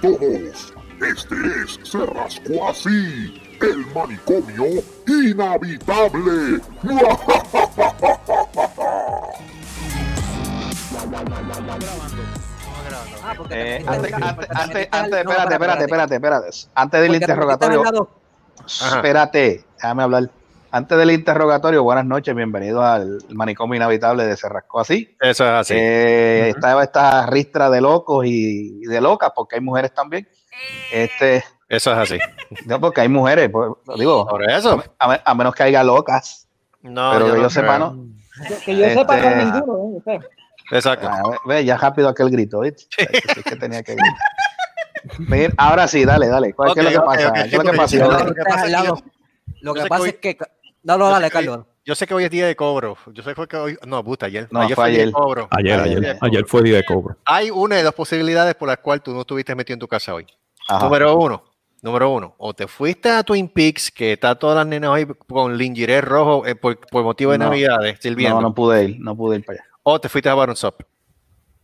todos. Este es Se Rascó Así, el manicomio inhabitable. Eh, antes, antes, antes, antes, espérate, espérate, espérate, espérate. Antes del interrogatorio. Espérate, déjame hablar. Antes del interrogatorio, buenas noches, bienvenido al manicomio inhabitable de Cerrasco así. Eso es así. Eh, Estaba esta ristra de locos y, de locas, porque hay mujeres también. Este, eso es así. No, porque hay mujeres, pues, digo. Por eso. A, menos que haya locas. No, pero que yo sepa, no. Que yo sepa, no este, ninguno. ¿eh? Exacto. Ah, ve, ya rápido aquel grito, ¿viste? Sí. que tenía que gritar. ahora sí, dale, dale. ¿Qué es lo que pasa? ¿Qué es lo que pasa? Lo que pasa es que no, no, dale, Carlos. Yo sé que hoy es día de cobro. Yo sé que hoy. No, puta, ayer. No, ayer fue, ayer. Día de cobro. Ayer, ayer, ayer, fue día de cobro. Hay una de dos posibilidades por las cuales tú no estuviste metido en tu casa hoy. Número uno. Número uno, o te fuiste a Twin Peaks, que está todas las nenas hoy con lingiré rojo eh, por, motivo de Navidades, No, no pude ir, no pude ir para allá. O te fuiste a Baron Shop.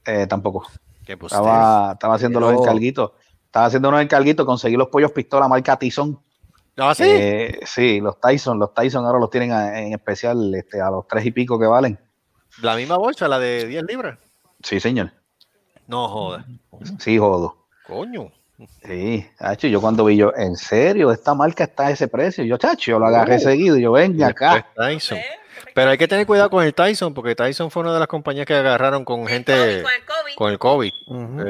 Eh, tampoco. Estaba, estaba haciendo los encarguitos. Estaba haciendo unos encarguitos, conseguí los pollos pistola marca Tyson ¿Ah, sí? Eh, sí, los Tyson, los Tyson ahora los tienen en especial este, a los tres y pico que valen. ¿La misma bolsa, la de 10 libras? Sí, señor. No joda. Sí, jodo. Coño. Sí, chacho, yo cuando vi yo, en serio, esta marca está a ese precio. Yo, chacho, yo lo agarré uh. seguido. Yo, venga acá. Tyson. Pero hay que tener cuidado con el Tyson, porque Tyson fue una de las compañías que agarraron con gente con el COVID.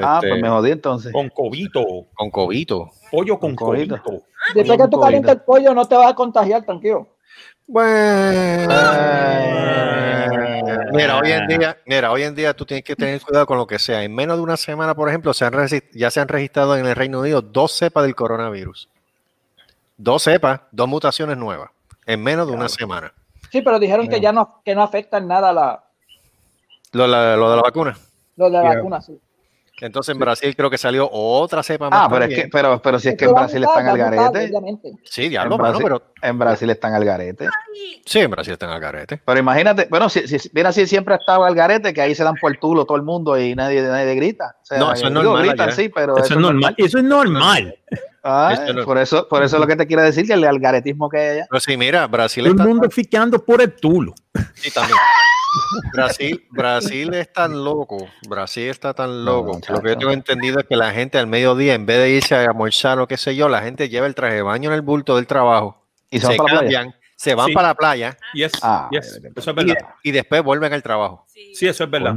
ah, pues me jodí entonces. Con cobito. Con cobito. Pollo con, cobito. Después que tú calientas el pollo, no te vas a contagiar, tranquilo. Bueno. mira, hoy en día, mira, hoy en día tú tienes que tener cuidado con lo que sea. En menos de una semana, por ejemplo, se han ya se han registrado en el Reino Unido dos cepas del coronavirus. Dos cepas, dos mutaciones nuevas. En menos de una semana. Sí, pero dijeron que ya no, que no afectan nada la... Lo, lo de la vacuna. Lo de la vacuna, sí. Entonces en Brasil creo que salió otra cepa más. Ah, pero, es que, pero, pero si es que en Brasil están al garete. Sí, diablo, en Brasil, pero. En Brasil están al garete. Sí, en Brasil están al garete. Pero imagínate, bueno, si, si bien así siempre ha estado al garete, que ahí se dan por tulo todo el mundo y nadie, nadie grita. no, eso es normal. Gritan, sí, pero eso, es normal. Eso es normal. Ah, por eso, por eso es lo que te quiero decir, que el algaretismo que hay allá. Pero sí, mira, Brasil está... El mundo ficando por el tulo. Sí, también. Brasil, Brasil es tan loco, Brasil está tan loco. lo que yo tengo entendido es que la gente al mediodía, en vez de irse a almorzar o qué sé yo, la gente lleva el traje de baño en el bulto del trabajo y se, cambian, se van para la playa. Ah, eso es verdad. Y, después vuelven al trabajo. Sí, eso es verdad.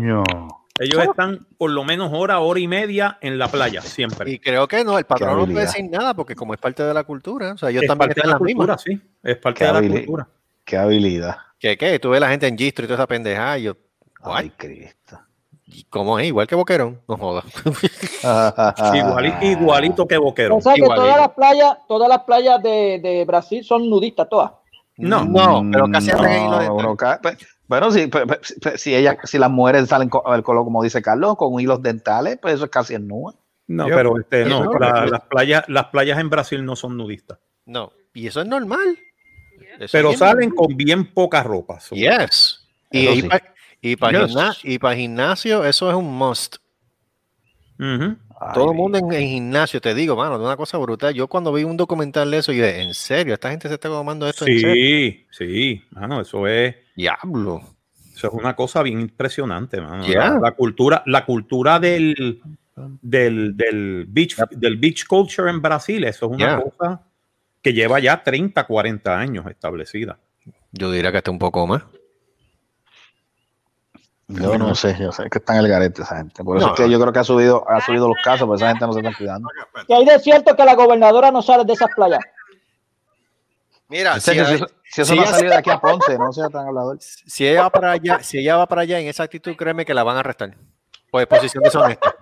Ellos están por lo menos hora, hora y media en la playa, siempre. Y creo que no, el patrón no puede decir nada porque como es parte de la cultura, o sea, ellos también están en la cultura, sí. Es parte de la cultura. Qué habilidad. ¿Qué qué? Tú ves la gente en Gistro y toda esa pendejada y yo, ay, Cristo. ¿Cómo es? Igual que Boquerón, no jodas. igualito, igualito, que Boquerón. O sea que todas las playas, todas las playas de, de Brasil son nudistas, todas. No, no, pero casi no, pues, bueno, si, si, ella, si las mujeres salen con el color, como dice Carlos, con hilos dentales, pues eso es casi en nube. No, pero este, no, las, playas, las playas en Brasil no son nudistas. No, y eso es normal. Pero salen con bien poca ropa. Yes. Y, y, para gimnasio, eso es un must. Todo el mundo en, gimnasio, te digo, mano, de una cosa brutal. Yo cuando vi un documental de eso, yo dije, ¿en serio? ¿Esta gente se está tomando esto sí, en serio? Sí, sí, mano, eso es... Diablo. Eso es una cosa bien impresionante, mano. La, cultura, la cultura del, del, del, beach, del beach culture en Brasil, eso es una cosa que lleva ya 30, 40 años establecida. Yo diría que está un poco más. Yo no sé, yo sé que está en el garete esa gente. Por eso es que yo creo que ha subido, ha subido los casos, porque esa gente no se está cuidando. Que hay de cierto que la gobernadora no sale de esas playas. Mira, si, eso no ha salido de aquí a Ponce, no sea tan hablador. Si ella va para allá, si ella va para allá en esa actitud, créeme que la van a arrestar. Por exposición deshonesta.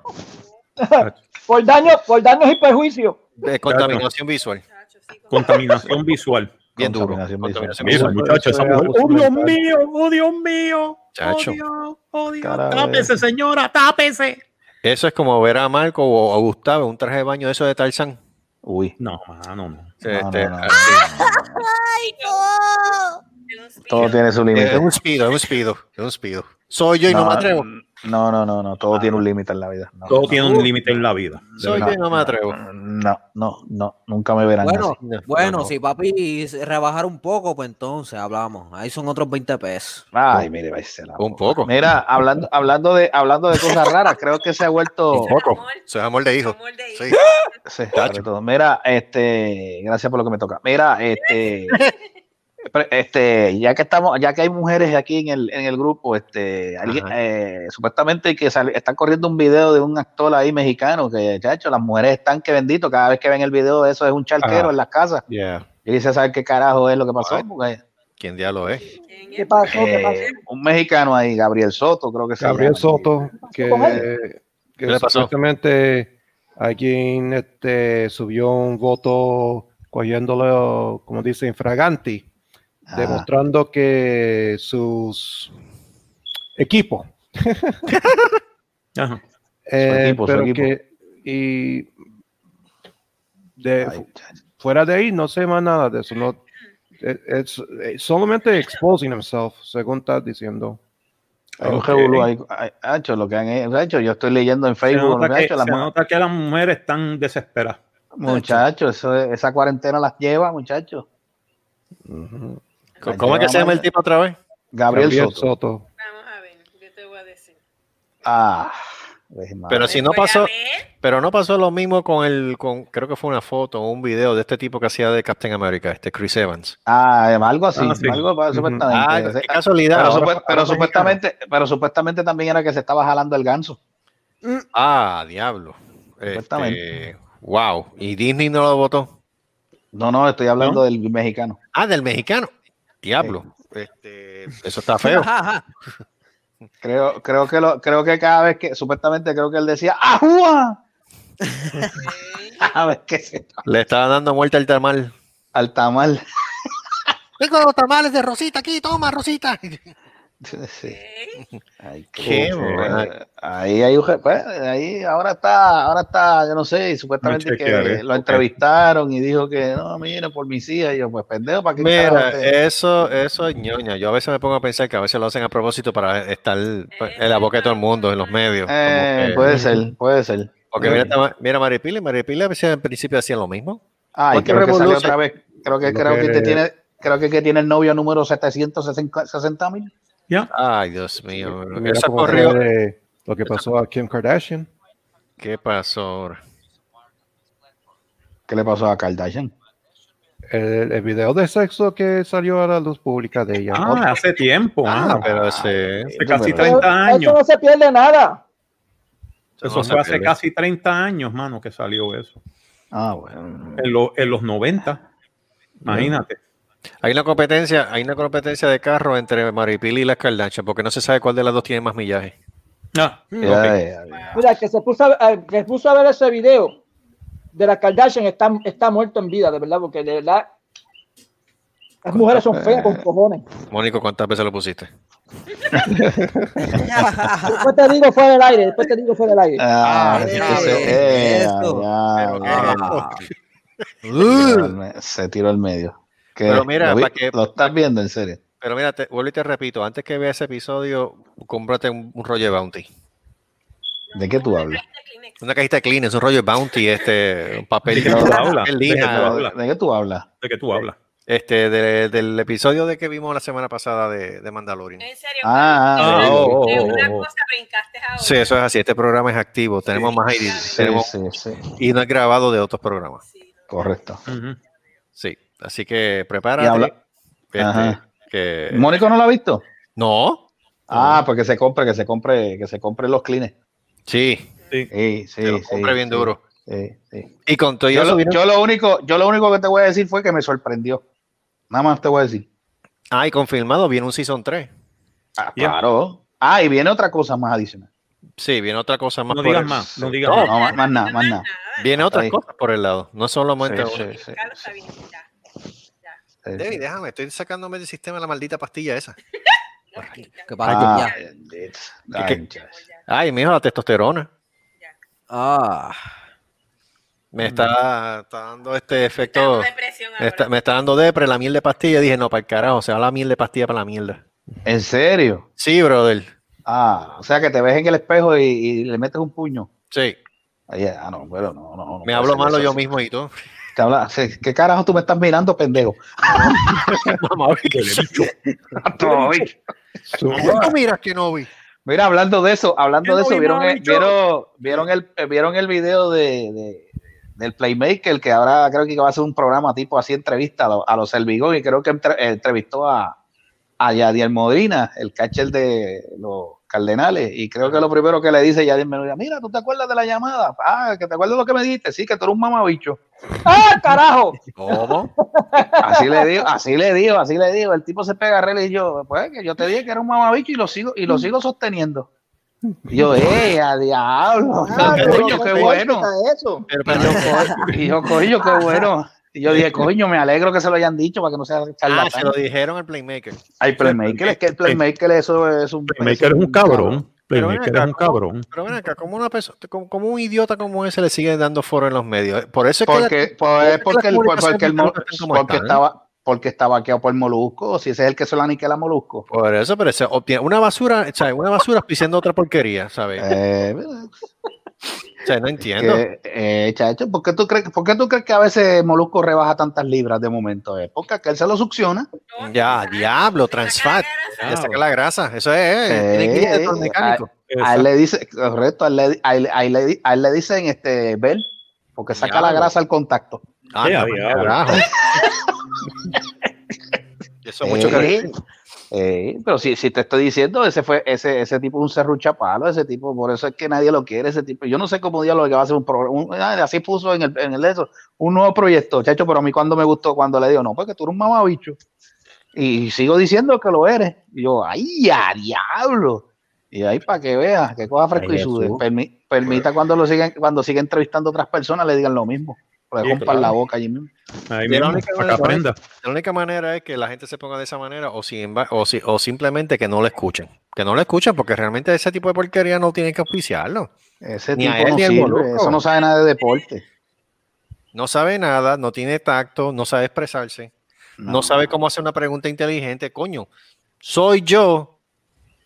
por daño, por daños y perjuicio. De contaminación visual. Contaminación visual. Bien duro. Muchachos, oh Dios mío, oh Dios mío. Chacho. Oh Dios, oh Tápese, señora, tápese. Eso es como ver a Marco o a Gustavo un traje de baño de eso de Tarzán. Uy. No, no, no. Este, no, Ay, Todo tiene su límite. Es un speedo, es un speedo, es un. Soy yo y no, me atrevo. No, no, no, no. Todo tiene un límite en la vida. todo tiene un límite en la vida. Soy yo y no me atrevo. No, no, no. Nunca me verán. Bueno, bueno si papi rebajar un poco, pues entonces hablamos. Ahí son otros 20 pesos. Ay, mire, la Un poco. Mira, hablando, hablando, de, hablando de cosas raras, creo que se ha vuelto. Un poco. Soy amor de hijo. Sí. sí Mira, este, gracias por lo que me toca. Mira, este. este, ya que estamos, ya que hay mujeres aquí en el, en el grupo, este, alguien, eh, supuestamente que sale, está corriendo un video de un actor ahí mexicano que, hecho las mujeres están que bendito, cada vez que ven el video eso es un charquero en las casas. Y dice, ¿sabe qué carajo es lo que pasó? ¿Quién diablo es? ¿Qué pasó? ¿Qué pasó? Eh, un mexicano ahí, Gabriel Soto, creo que se Gabriel Soto, que, que supuestamente alguien este, subió un voto cogiéndolo, como dice, infraganti Ah. demostrando que sus equipos. Eh, pero que y de, fuera de ahí no sé más nada de eso. No, es, solamente exposing himself, según estás diciendo. Hay un ha hecho lo que han hecho. Yo estoy leyendo en Facebook. Se nota, que, se nota que las mujeres están desesperadas. Muchachos, esa cuarentena las lleva, muchachos. ¿Cómo es que se llama el tipo otra vez? Gabriel, Soto. Vamos a ver, ¿qué te voy a decir? Ah. Pero si no pasó, pero no pasó lo mismo con el, con, creo que fue una foto o un video de este tipo que hacía de Captain America, este Chris Evans. Ah, algo así, ah, algo supuestamente. Ah, qué casualidad. Pero, supuestamente, pero supuestamente también era que se estaba jalando el ganso. Ah, diablo. Este, wow. ¿Y Disney no lo votó? No, no, estoy hablando del mexicano. Ah, del mexicano. Diablo, este, eso está feo. creo, creo, que lo, creo que cada vez que, supuestamente creo que él decía ¡Ajúa! a ver qué se Le estaba dando muerte al tamal. Al tamal. Tengo los tamales de Rosita aquí, toma, Rosita. Sí. Ay, qué ahí hay pues, ahí ahora está, ahora está, yo no sé, supuestamente que lo entrevistaron y dijo que no, mira, por mis hijas, y yo, pues pendejo, ¿para qué Mira, eso, eso es ñoña. Yo a veces me pongo a pensar que a veces lo hacen a propósito para estar pues, en la boca de todo el mundo, en los medios. Eh, puede ser, puede ser. Porque mira, mira Maripili, Maripili a veces en principio hacía lo mismo. Ah, creo que salió otra vez. Creo que, creo que, tiene, creo que, que tiene el novio número 760 mil. Ay, Dios mío. Eso corrió. De lo que pasó a Kim Kardashian. ¿Qué pasó ahora? ¿Qué le pasó a Kardashian? El, video de sexo que salió a la luz pública de ella. Ah, hace tiempo. Ah, pero hace, casi 30 años. Eso no se pierde nada. Eso, fue hace casi 30 años, mano, que salió eso. Ah, bueno. En, en los 90. Imagínate. Hay una competencia, hay una competencia de carro entre Maripili y las Kardashian, porque no se sabe cuál de las dos tiene más millaje. Ah, Mira, que se puso a, que puso a ver ese video de las Kardashian está, está muerto en vida, de verdad, porque de verdad las mujeres son feas con cojones. Mónico, ¿cuántas veces lo pusiste? después te digo fuera del aire, después te digo fuera del aire. Ah, se tiró el medio pero mira, lo, para que, lo estás viendo en serio. Pero mira, te, vuelvo y te repito, antes que veas ese episodio, cómprate un, rollo de Bounty. ¿De qué tú hablas? Una cajita de Kleenex, un rollo de Bounty, este, un papel. ¿De qué tú hablas? ¿De qué tú hablas? ¿De qué tú hablas? Este, del episodio de que vimos la semana pasada de, de Mandalorian. ¿En serio? Ah, ah oh, oh, una oh, cosa brincaste ahora. Sí, eso es así. Este programa es activo. Tenemos más ID. Sí, tenemos, sí, sí. Y no es grabado de otros programas. Correcto. Sí. Así que prepárate. Este, que... ¿Mónico no lo ha visto? No. Ah, porque se compre, que se compre, que se compre los clines. Sí. Sí, sí, sí. Lo compre bien duro. Sí, sí. Y con todo yo, lo, yo, lo único, yo lo único que te voy a decir fue que me sorprendió. Nada más te voy a decir. Ah, y confirmado, viene un Season 3. Ah, claro. Ah, y viene otra cosa más adicional. Sí, viene otra cosa más. No digas más, no digas más. No, más, nada, más nada. Viene otra cosa por el lado, no solamente. Sí, sí, sí, David, déjame, estoy sacándome del sistema la maldita pastilla esa. ¿Qué pasa? Ah, Ay, mijo, la testosterona. Ah. Me está, está, dando este efecto. me está dando depre la miel de pastilla. Dije, no, para el carajo, se va la miel de pastilla para la mierda. ¿En serio? Sí, brother. Ah, o sea que te ves en el espejo y, y le metes un puño. Sí. Ahí, ah, no, bueno, no, no. no Me hablo malo yo mismo y todo. Habla- ¿Qué carajo tú me estás mirando, pendejo? ¿Cómo tú miras que no vi? Mira, hablando de eso, hablando de eso, vi ¿vieron el, vieron, vieron el, eh, vieron el video de, de- del Playmaker, que ahora creo que va a hacer un programa tipo así, entrevista a, los- a los y creo que entre- eh, entrevistó a, a Yadier Modrina, el catcher de los Cardenales, y creo que lo primero que le dice Yadier Modrina, mira, ¿tú te acuerdas de la llamada? Ah, que te acuerdas de lo que me dijiste, sí, que tú eres un mamabicho. ¡Ah, carajo! ¿Cómo? Así le digo, así le digo, así le digo. El tipo se pega a rel y yo, pues que yo te dije que era un mamabicho y lo sigo, y lo sigo sosteniendo. Y yo, ¡eh, a diablo! Ah, pero coño, qué bueno. Eso. Pero, co- y yo, coño, qué bueno. Y yo dije, coño, me alegro que se lo hayan dicho para que no sea ah, se charlatán. lo dijeron al Playmaker. Hay Playmaker, es que el Playmaker eso es un... Playmaker es un cabrón. Pero Playmaker acá, es un cabrón. Pero ven acá, como una persona, como, como un idiota como ese le sigue dando foro en los medios. Por eso es que Porque, la- pues, por porque, es el, que las porque, el, como porque estaba porque estaba vaqueado por Molusco, si ese es el que se lo aniquila a Molusco. Por eso, pero se obtiene una basura, o una basura pisando otra porquería, ¿sabes? Eh, O sea, no entiendo. que, eh, chacho, ¿por qué, tú crees, ¿por qué tú crees que a veces Molusco rebaja tantas libras de momento? Eh? Porque aquel se lo succiona. Ya, diablo, transfat. Le saca la grasa. Eso es, eh, tiene que ir Eh, mecánico. A él le dice, correcto, a él le, a él- a él le- a él le dicen este Bell, porque saca la Diablo. grasa al contacto. Ah, Ya, carajo. Eso es mucho que Eh, pero si, si te estoy diciendo, ese fue ese, ese tipo un serrucha palo, ese tipo, por eso es que nadie lo quiere, ese tipo. Yo no sé cómo diablo que va a hacer un programa. Así puso en el, en el eso, un nuevo proyecto, chacho, pero a mí cuando me gustó, cuando le digo, no, porque tú eres un mamabicho. Y sigo diciendo que lo eres. Y yo, ¡ay, a diablo! Y ahí para que veas, que coja fresco Ay, y sude. Permi- permita cuando lo sigan, cuando siga entrevistando a otras personas, le digan lo mismo. Le Sí, rompan claro. la boca allí mismo. Ahí la mismo, única para que manera- aprenda. La única manera es que la gente se ponga de esa manera o, si, o, si, o simplemente que no lo escuchen. Que no lo escuchen porque realmente ese tipo de porquería no tienen que auspiciarlo. Ese Ni a tipo él no ni al sirve, Molusco. eso no sabe nada de deporte. No sabe nada, no tiene tacto, no sabe expresarse, no, sabe cómo hacer una pregunta inteligente. Coño, soy yo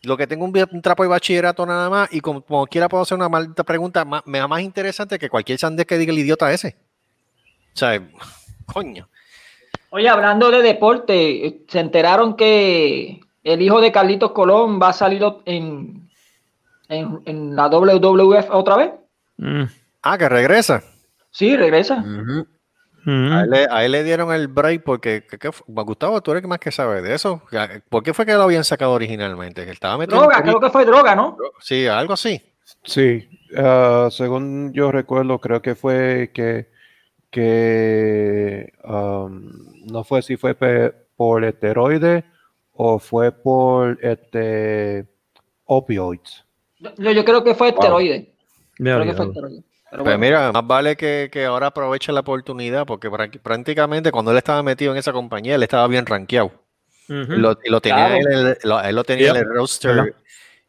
lo que tengo un, trapo de bachillerato nada más y como, como quiera puedo hacer una maldita pregunta más, me da más interesante que cualquier sandés que diga el idiota ese. O sea, coño. Oye, hablando de deporte, se enteraron que el hijo de Carlitos Colón va a salir en, en, en la WWF otra vez. Mm, Ah, que regresa. Sí, regresa. mm. A él, le- a él le dieron el break porque, ¿qué- qué fue? Gustavo, tú eres el más que sabe de eso. ¿Por qué fue que lo habían sacado originalmente? Que estaba Droga, creo que fue droga, ¿no? Sí, algo así. Sí, ah, según yo recuerdo, creo que fue que, que um, no fue si fue por esteroide o fue por este opioids. Yo, yo creo que fue esteroide. Ya, Creo que fue ya. esteroide. Pero Pues bueno. mira, más vale que, que ahora aproveche la oportunidad porque prá- prácticamente cuando él estaba metido en esa compañía, él estaba bien rankeado. Lo, tenía Claro. él, en el- lo- él lo tenía en el roster ¿Verdad?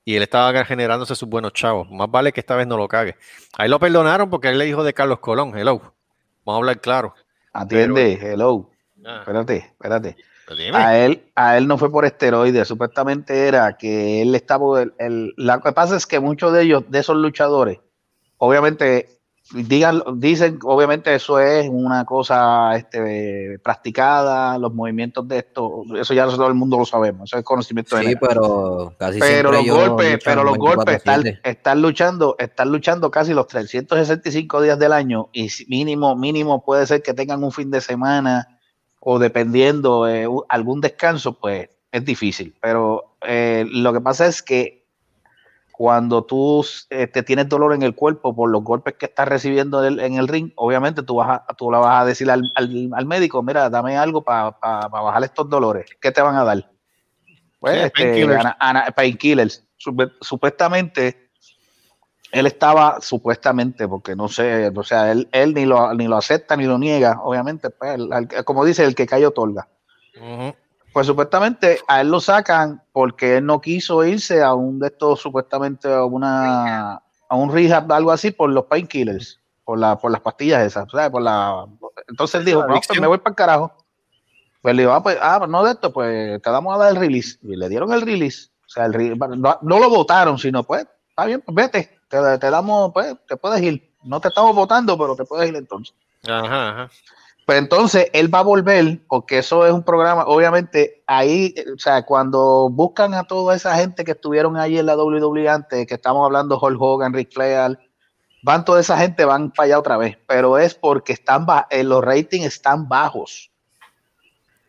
y él estaba generándose sus buenos chavos. Más vale que esta vez no lo cague. Ahí lo perdonaron porque él le dijo de Carlos Colón, hello. Vamos a hablar claro. Atiende, hello. Ah, Espérate, espérate. dime. A él, a él no fue por esteroides, supuestamente era que él estaba. El, el- lo que pasa es que muchos de ellos, de esos luchadores, obviamente, digan, dicen, obviamente, eso es una cosa este, practicada, los movimientos de esto, eso ya todo el mundo lo sabemos, eso es conocimiento Sí, general. pero casi Pero los golpes, pero los golpes están, 24/7. están luchando, están luchando casi los 365 días del año y mínimo, mínimo puede ser que tengan un fin de semana o dependiendo eh, algún descanso, pues es difícil. Pero eh, lo que pasa es que cuando tú eh, te tienes dolor en el cuerpo por los golpes que estás recibiendo en el, en el ring, obviamente tú, vas a, tú le vas a decir al, al- al médico, mira, dame algo para bajar estos dolores. ¿Qué te van a dar? Pues, Sí, este, painkillers. ana- ana- painkillers. Supe- Supuestamente, él estaba, supuestamente, porque no sé, o sea, él, él ni, lo, ni lo acepta ni lo niega, obviamente, pues, el- el- como dice, el que cae otorga. Ujú. Pues supuestamente a él lo sacan porque él no quiso irse a un de estos, supuestamente a una a un rehab, algo así, por los painkillers, por la, por las pastillas esas, ¿sabes? Por la, entonces él dijo, no, pues adicción. me voy para el carajo. Pues le digo, ah, pues, ah, pues no de esto, pues te damos a dar el release. Y le dieron el release. O sea, el, no, no, lo votaron, sino pues, está bien, pues vete, te, te, damos, pues, te puedes ir. No te estamos votando, pero te puedes ir entonces. Ajá, ajá. Pues entonces él va a volver, porque eso es un programa, obviamente, ahí, o sea, cuando buscan a toda esa gente que estuvieron ahí en la WWE antes, que estamos hablando Hulk Hogan, Rick Flair, van toda esa gente, van para allá otra vez, pero es porque están eh, los ratings están bajos.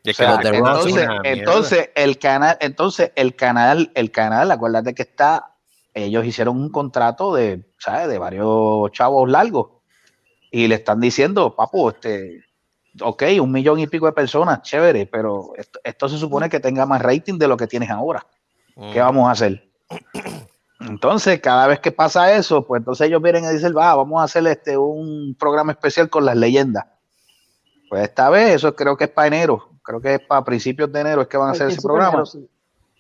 O sea, entonces, entonces el canal, entonces el canal, el canal, acuérdate que está, ellos hicieron un contrato de, ¿sabes? De varios chavos largos y le están diciendo, papu, este, ok, un millón y pico de personas, chévere, pero esto, esto se supone que tenga más rating de lo que tienes ahora. ¿Qué Mm. vamos a hacer? Entonces, cada vez que pasa eso, pues entonces ellos vienen y dicen, va, vamos a hacer este un programa especial con las leyendas. Pues esta vez, eso creo que es para enero, creo que es para principios de enero es que van a hacer ese programa.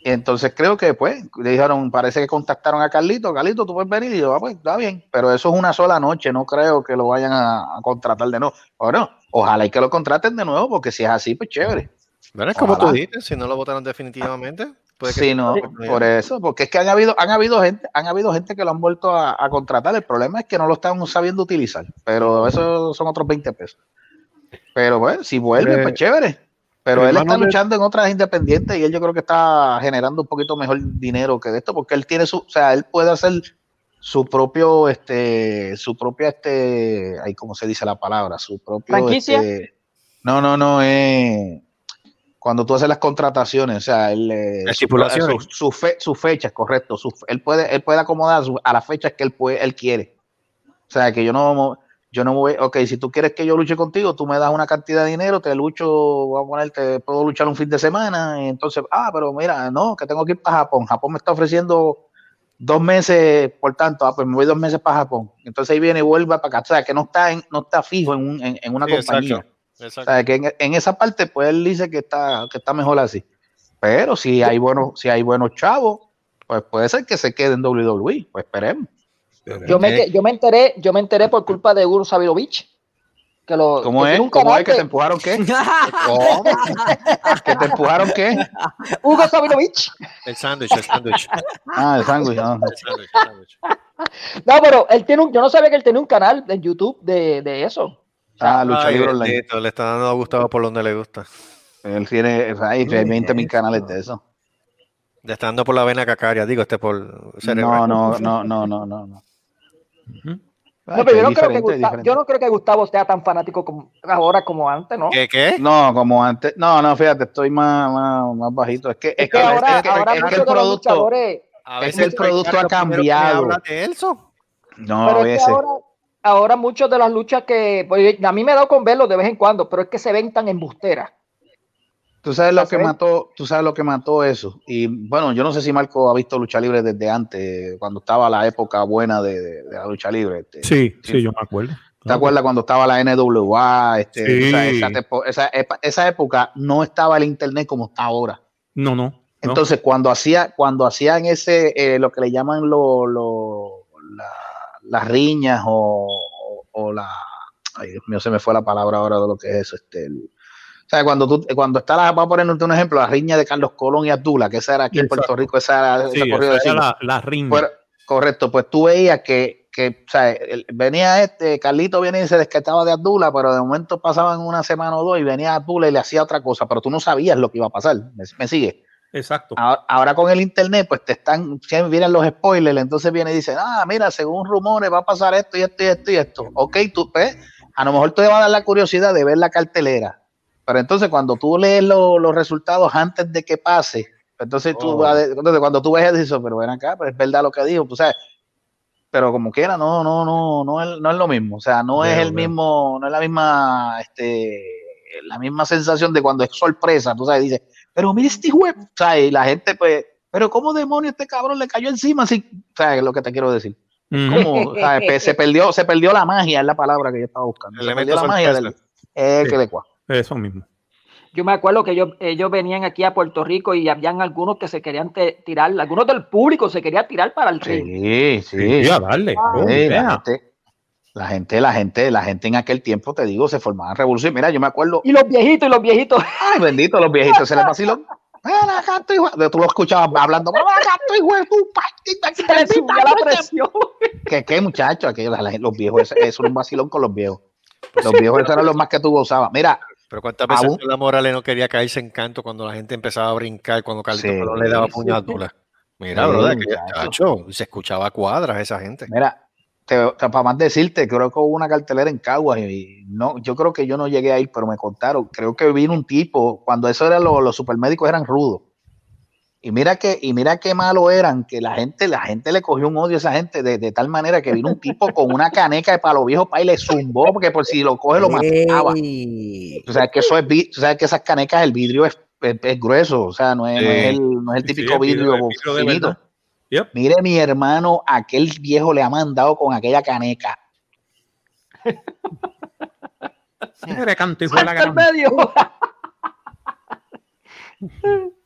Y entonces creo que pues le dijeron, parece que contactaron a Carlito, Carlito, tú puedes venir y yo, ah, pues está bien, pero eso es una sola noche, no creo que lo vayan a, a contratar de nuevo. Bueno, ojalá y que lo contraten de nuevo, porque si es así, pues chévere. Bueno, es como tú dices, si no lo votaron definitivamente, puede que Sí, no, por eso, porque es que han habido, han habido gente, han habido gente que lo han vuelto a, a contratar. El problema es que no lo están sabiendo utilizar, pero eso son otros 20 pesos. Pero bueno, si vuelve, Eh, pues chévere. Pero él está de- luchando en otras independientes y él yo creo que está generando un poquito mejor dinero que de esto, porque él tiene su, o sea, él puede hacer su propio, este, su propia, este, ahí cómo se dice la palabra, su propio, ¿Franquicia? este, no, no, no, es cuando tú haces las contrataciones, o sea, él, eh, su, Estipulaciones. su, su fe- sus fechas, correcto, su- él puede, él puede acomodar su- a las fechas que él puede, él quiere. O sea, que yo no, yo no me voy, ok, si tú quieres que yo luche contigo, tú me das una cantidad de dinero, te lucho, vamos a poner, te puedo luchar un fin de semana, y entonces, ah, pero mira, no, que tengo que ir para Japón. Japón me está ofreciendo dos meses, por tanto, ah, pues me voy dos meses para Japón. Entonces ahí viene y vuelve para acá. O sea, que no está, en, no está fijo en, un- en, en una Sí, exacto, compañía. O sea, que en, en esa parte, pues él dice que está, que está mejor así. Pero si hay buenos, si hay buenos chavos, pues puede ser que se quede en WWE. Pues esperemos. Yo me, yo me enteré, yo me enteré por culpa de Uru Sabinovich. Que lo, ¿Cómo que es? un ¿Cómo canal es que te empujaron qué? ¿Cómo? ¿Que te empujaron qué? Hugo Sabinovich. El sándwich, el sándwich. Ah, el sándwich. no. El sándwich, el sándwich. No, pero él tiene un, yo no sabía que él tenía un canal en YouTube de, de eso. Ah, lucha Ay, libre online. le está dando a Gustavo por donde le gusta. Él tiene, hay 20 mil canales de eso. Le está dando por la vena cacaria, digo, este por No, cerebral. no, no, no, no, no. No. Ay, No, pero yo no, creo que Gustavo, diferente. yo no creo que Gustavo sea tan fanático como ahora como antes, ¿no? ¿Qué, qué? No, como antes. No, no, fíjate, estoy más, más, más bajito. Es que, es Es que, que ahora, es que- ahora es que muchos el producto. A Es que el producto ha cambiado. habla de eso. No, pero a es que veces. ahora, ahora muchas de las luchas que pues, a mí me ha dado con verlos de vez en cuando, pero es que se ven tan embusteras. Tú sabes lo que mató, tú sabes lo que mató eso. Y bueno, yo no sé si Marco ha visto lucha libre desde antes, cuando estaba la época buena de, de- de la lucha libre. este. Sí, sí, yo me acuerdo. ¿Te acuerdas cuando estaba la NWA? Este, Sí. o sea, esa, esa época no estaba el internet como está ahora. No, no. no. Entonces, cuando hacía, cuando hacían ese, eh, lo que le llaman lo, lo- la- las riñas o, o- o la, ay Dios mío, se me fue la palabra ahora de lo que es eso, este, el- sea, cuando tú, cuando está la, vamos a ponerte un ejemplo, la riña de Carlos Colón y Abdullah, que esa era aquí en. Puerto Rico, esa era, Sí, esa corrida de esa era siglos. la, la riña. Correcto, pues tú veías que, que o sea, venía este, Carlito viene y se desquetaba de Abdullah, pero de momento pasaban una semana o dos y venía Abdullah y le hacía otra cosa, pero tú no sabías lo que iba a pasar. ¿Me, me sigue? Exacto. Ahora, ahora con el internet, pues te están, vienen los spoilers, entonces viene y dice, ah, mira, según rumores va a pasar esto y esto y esto y esto. Ok, tú, pues, a lo mejor te va a dar la curiosidad de ver la cartelera, pero entonces cuando tú lees lo- los resultados antes de que pase, entonces tú, Oh. entonces cuando tú ves eso, pero ven acá, pero es verdad lo que dijo, tú sabes, pero como quiera, no, no, no, no es, no es lo mismo, o sea, no es el mismo, no es la misma, este, la misma sensación de cuando es sorpresa, tú sabes, dices, pero mira este web, ¿sabes? Y la gente, pues, pero ¿cómo demonios este cabrón le cayó encima? Así, ¿sabes? Es lo que te quiero decir. Ujú. ¿Cómo? ¿Sabes? Pe- Se perdió, se perdió la magia, es la palabra que yo estaba buscando. Se perdió la magia del, eh, Sí. que le cua. Eso mismo. Yo me acuerdo que ellos, ellos venían aquí a Puerto Rico y habían algunos que se querían te- tirar, algunos del público se querían tirar para el ring. Sí, sí. Sí, a darle. Ah, Oh, Sí, la, gente, la gente, la gente, la gente en aquel tiempo, te digo, se formaban revoluciones. Mira, yo me acuerdo, Y los viejitos y los viejitos. ay, bendito, los viejitos se les vaciló. tu hijo. Tú lo escuchabas hablando, acá, tu hijo de tu partita. Se le subió la presión. ¿Qué, qué muchacho? Aquello, la- los viejos, eso era un vacilón con los viejos. Los viejos, esos eran los más que tú gozabas. Mira, Pero cuántas veces Aún- la Morales no quería caerse en canto cuando la gente empezaba a brincar, cuando Carlito Sí, Colón le daba sí, puñaduras. Mira, Sí, brother, que se escuchaba a cuadras esa gente. Mira, te, te- para más decirte, creo que hubo una cartelera en Caguas y no, yo creo que yo no llegué a ir, pero me contaron. Creo que vino un tipo, cuando eso era lo- los supermédicos eran rudos. Y mira que, y mira qué malo eran, que la gente, la gente le cogió un odio a esa gente de, de tal manera que vino un tipo con una caneca de palo viejo para y le zumbó, porque por si lo coge lo mataba. Ey. Tú sabes que eso es, tú sabes que esas canecas, el vidrio es, es- es grueso, o sea, no es, no es el, no es el Sí, típico el vidrio- vidrio, el. Yep. Mire, mi hermano, aquel viejo le ha mandado con aquella caneca. Mire, canto, la gran- medio.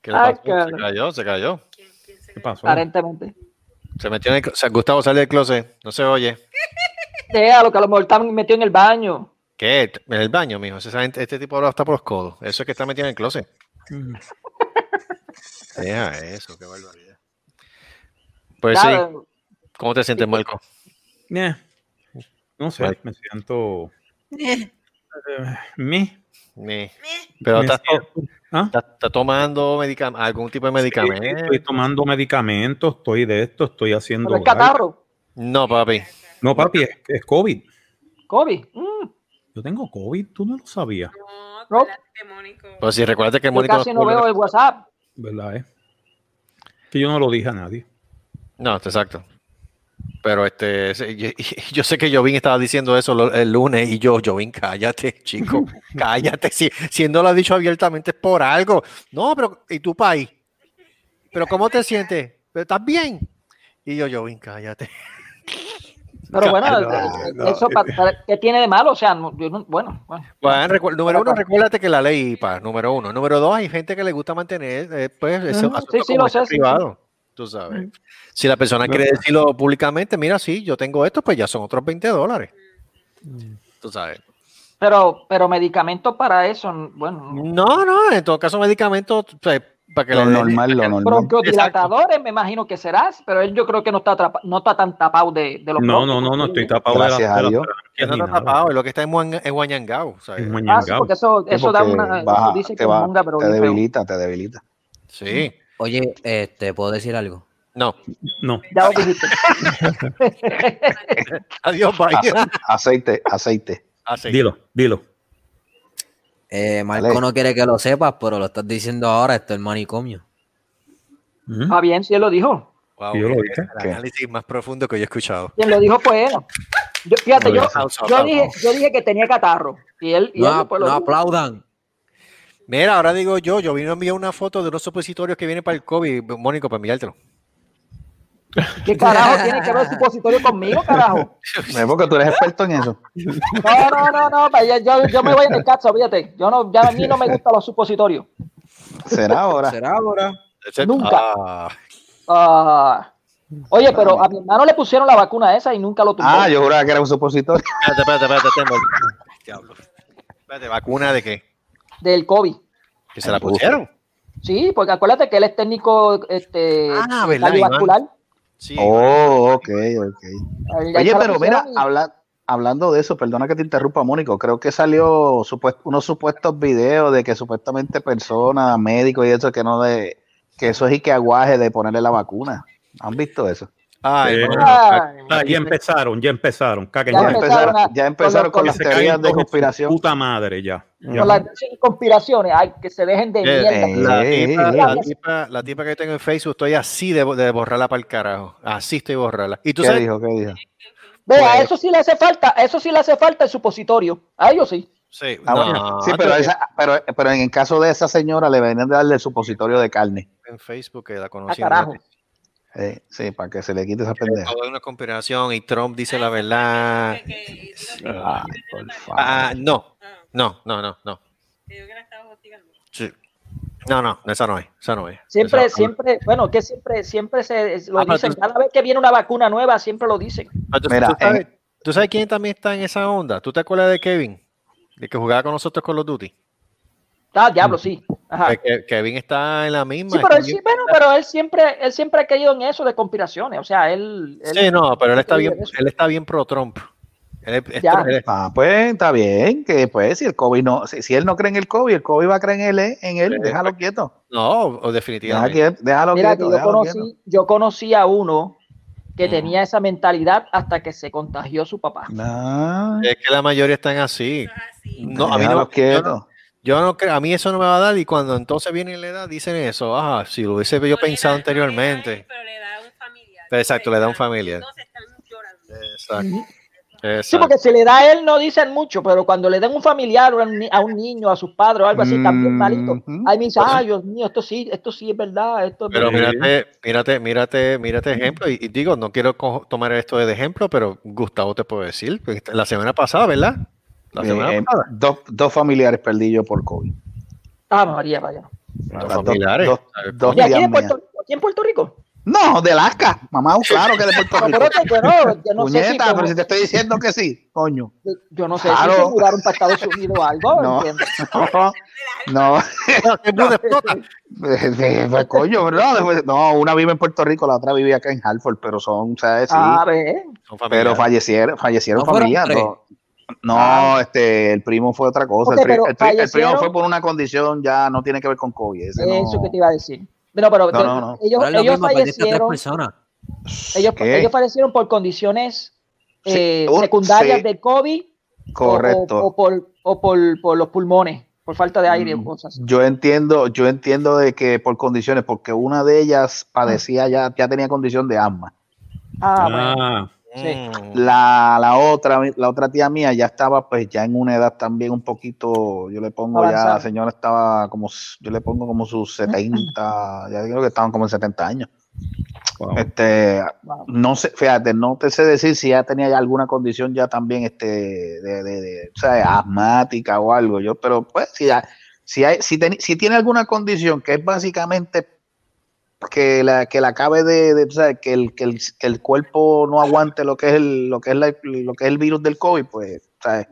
¿Qué le Ay, pasó? Se cayó, se cayó. ¿Quién, quién se ¿Qué pasó? Aparentemente. Se metió en el, sea, Gustavo sale del closet, no se oye. Deja lo que a lo mejor está metido en el baño. ¿Qué? En el baño, mijo. Este tipo ahora está por los codos. Eso es que está metido en el closet. Deja eso, qué barbaridad. Pues sí, ¿cómo te sientes, Marco? No sé, Vale. me siento. eh, me, Ni- Pero me estás siento- ¿Ah? estás- estás tomando medicam- algún tipo de Sí, medicamento. estoy tomando medicamentos, estoy de esto, estoy haciendo. el catarro. No, papi. No, papi, es, es COVID. COVID. Mm, Yo tengo COVID, tú no lo sabías, No, Mónico. Pues si recuerda que yo Mónica casi no veo el WhatsApp. ¿verdad? Eh? Que yo no lo dije a nadie. No, exacto. Pero este, yo, sé que Jovín estaba diciendo eso el lunes y yo, Jovín, cállate, chico, cállate. Si, si no lo ha dicho abiertamente es por algo. No, pero, ¿y tu país? ¿Pero cómo te sientes? ¿Pero ¿Estás bien? Y yo, Jovín, cállate. Pero bueno, No, eh, no, eso eh, pa- pa- ¿qué tiene de malo? O sea, no- bueno, bueno. Número uno, recuérdate que la ley IPA, número uno. Número dos, hay gente que le gusta mantener, eh, pues, ese Ujú, asunto sí, sí, como sé, sí. Tú sabes. Si la persona quiere decirlo públicamente, mira, sí, yo tengo esto, pues ya son otros 20 dólares. Tú sabes. Pero, pero medicamentos para eso, bueno, no. No, no, en todo caso, medicamentos, para que Lo le- normal, lo normal. Broncodilatadores, me imagino que serás, pero él yo creo que no está, atrapa- no está tan tapado de, de los No, no, no, no estoy tapado de las- a de Dios. no está tapado, lo que está en, en. En Ah, sí, Mañangao. porque eso, eso da una. baja, dice te, que va- monga, pero te feo. debilita, te debilita. Sí. Oye, este, ¿puedo decir algo? No. No, Ya lo dijiste. Adiós, bye. Ace- aceite, aceite. Dilo, dilo. Eh, Marco Dale. no quiere que lo sepas, pero lo estás diciendo ahora, esto es el manicomio. ¿Mm? Ah, bien, si él lo dijo. Wow, Yo lo qué- dije. el análisis más profundo que yo he escuchado. Quien lo dijo fue él. Yo, fíjate, yo, yo, dije, yo dije que tenía catarro. Y él, y él No, después lo no aplaudan. Mira, ahora digo yo, yo vino a enviar una foto de unos supositorios que vienen para el COVID, Mónico, para enviártelo. ¿Qué carajo tiene que ver el supositorio conmigo, carajo? No es porque tú eres experto en eso. No, no, no, no, yo, yo me voy en el caso, fíjate. Yo no, ya a mí no me gustan los supositorios. Será ahora. ¿Será ahora? Nunca. Ah, Ah, oye, pero a mi hermano le pusieron la vacuna esa y nunca lo tuvo. Ah, yo juraba que era un supositorio. espérate, espérate, espérate, espérate. Diablo. Espérate, ¿vacuna de qué? Del COVID. ¿Que se la pusieron? Sí, porque acuérdate que él es técnico este, Ah, ¿verdad, cardiovascular. Sí. Oh, ok, ok. Oye, pero mira, pusieron y- habla- hablando de eso, perdona que te interrumpa, Mónico, creo que salió supuest- unos supuestos videos de que supuestamente personas, médicos y eso, que no de, que eso es y que aguaje de ponerle la vacuna. ¿Han visto eso? Ay, Eh, no. Ay, Ah, ya empezaron, ya empezaron. Caguen Ya empezaron empezaron, a- ya empezaron con las teorías de conspiración. Puta madre, ya. ya. con las conspiraciones, ay, que se dejen de Eh, mierda. eh, La Eh, tipa, eh, la, eh. tipa, la tipa que tengo en Facebook, estoy así de, de borrarla para el carajo. Así estoy borrarla. Y tú ¿Qué sabes, dijo? ¿Qué dijo? Vea, eso sí le hace falta, eso sí le hace falta el supositorio. A ellos sí. sí, Ah, no, bueno, sí, pero, esa- pero, pero en el caso de esa señora le venían de darle el supositorio de carne. en Facebook que la Ah, conocí. carajo. Eh, sí, para que se le quite esa pendeja. Todo es una conspiración y Trump dice la verdad. Ay, por favor. Ah, no, Ah, no, no, no, no. hostigando. Sí. No, no, esa no es, esa no es. Siempre, Esa- siempre, bueno, que siempre, siempre se lo Ah, dicen. tú- Cada vez que viene una vacuna nueva, siempre lo dicen. Ah, ¿Tú, Mira, tú sabes, tú sabes quién también está en esa onda? ¿Tú te acuerdas de Kevin? De que jugaba con nosotros con los Duty. Ah, diablo, sí. Ajá. Pues que- Kevin está en la misma. Sí, pero él, sí- bueno, pero él siempre, él siempre ha caído en eso de conspiraciones. O sea, él. él- Sí, no, pero él está bien, él está bien pro Trump. Él Ya. él Ah, pues está bien, que pues si el COVID no, si, si él no cree en el COVID, el COVID va a creer en él, eh, en él, Sí, déjalo quieto. no, Deja definitivamente. quieto, déjalo Mira, que quieto, yo déjalo quieto. conocí, yo conocí a uno que Mm. tenía esa mentalidad hasta que se contagió su papá. Es que la mayoría están así. No, a mí no, yo yo no creo, a mí eso no me va a dar y cuando entonces viene la edad dicen eso, ah, si lo hubiese yo pensado da- no le da anteriormente. pero le da un familiar. Exacto, le da un familiar. Entonces están llorando. Exacto. Sí, porque si le da a él no dicen mucho, pero cuando le den un familiar o a un, ni- a un niño, a sus padres o algo así, también malito. Ahí me dice, ay, Dios mío, esto sí, esto sí es verdad. Esto es Pero verdad". mírate, mírate, mírate, mírate ejemplo. Y, y digo, no quiero tomar esto de ejemplo, pero Gustavo te puedo decir. pues, La semana pasada, ¿verdad? La semana Eh, pasada. dos, dos familiares perdí yo por COVID. Ah, María, vaya. Dos- familiares. dos- dos ¿Y aquí en, Puerto, aquí en Puerto Rico? No, de Alaska, mamá, claro que de Puerto No, Rico. pero yo no, yo no sé si, Puñeta, como- pero si te estoy diciendo que sí, coño. yo no sé Claro. si se mudaron para Estados Unidos o algo. No. ¿entiendes? No, no, ¡Qué muda explota! pues, coño, pero no, después- no, una vive en Puerto Rico, la otra vivía acá en Hartford, pero son, ¿sabes? Sí, Ah, pero fallecieron, fallecieron No familias. No, este, el primo fue otra cosa. El, pri- pero el pri- el primo fue por una condición, ya no tiene que ver con COVID. ese no- Eso que te iba a decir. No, pero No, te- no, no. ellos, ellos mismo, fallecieron, personas. ellos, ellos fallecieron por condiciones Sí, eh, un- secundarias sí. de COVID o- Correcto. o, o por, o por, por los pulmones, por falta de aire o Mm, cosas. Yo entiendo, yo entiendo de que por condiciones, porque una de ellas padecía ya, ya tenía condición de asma. Ah, bueno. Sí. Mm. La, la otra, la otra tía mía ya estaba pues ya en una edad también un poquito, yo le pongo ya, la señora estaba como, yo le pongo como sus 70, ya creo que estaban como en 70 años. wow. Este, Wow. no sé, fíjate, no te sé decir si ya tenía ya alguna condición ya también, este, de, de, de, o sea, asmática o algo, yo, pero pues, si, ya- si, hay, si, ten- si tiene alguna condición que es básicamente que la, que la acabe de, de, o sea, que el, que el, que el cuerpo no aguante lo que es el, lo que es la- lo que es el virus del COVID, pues, sea,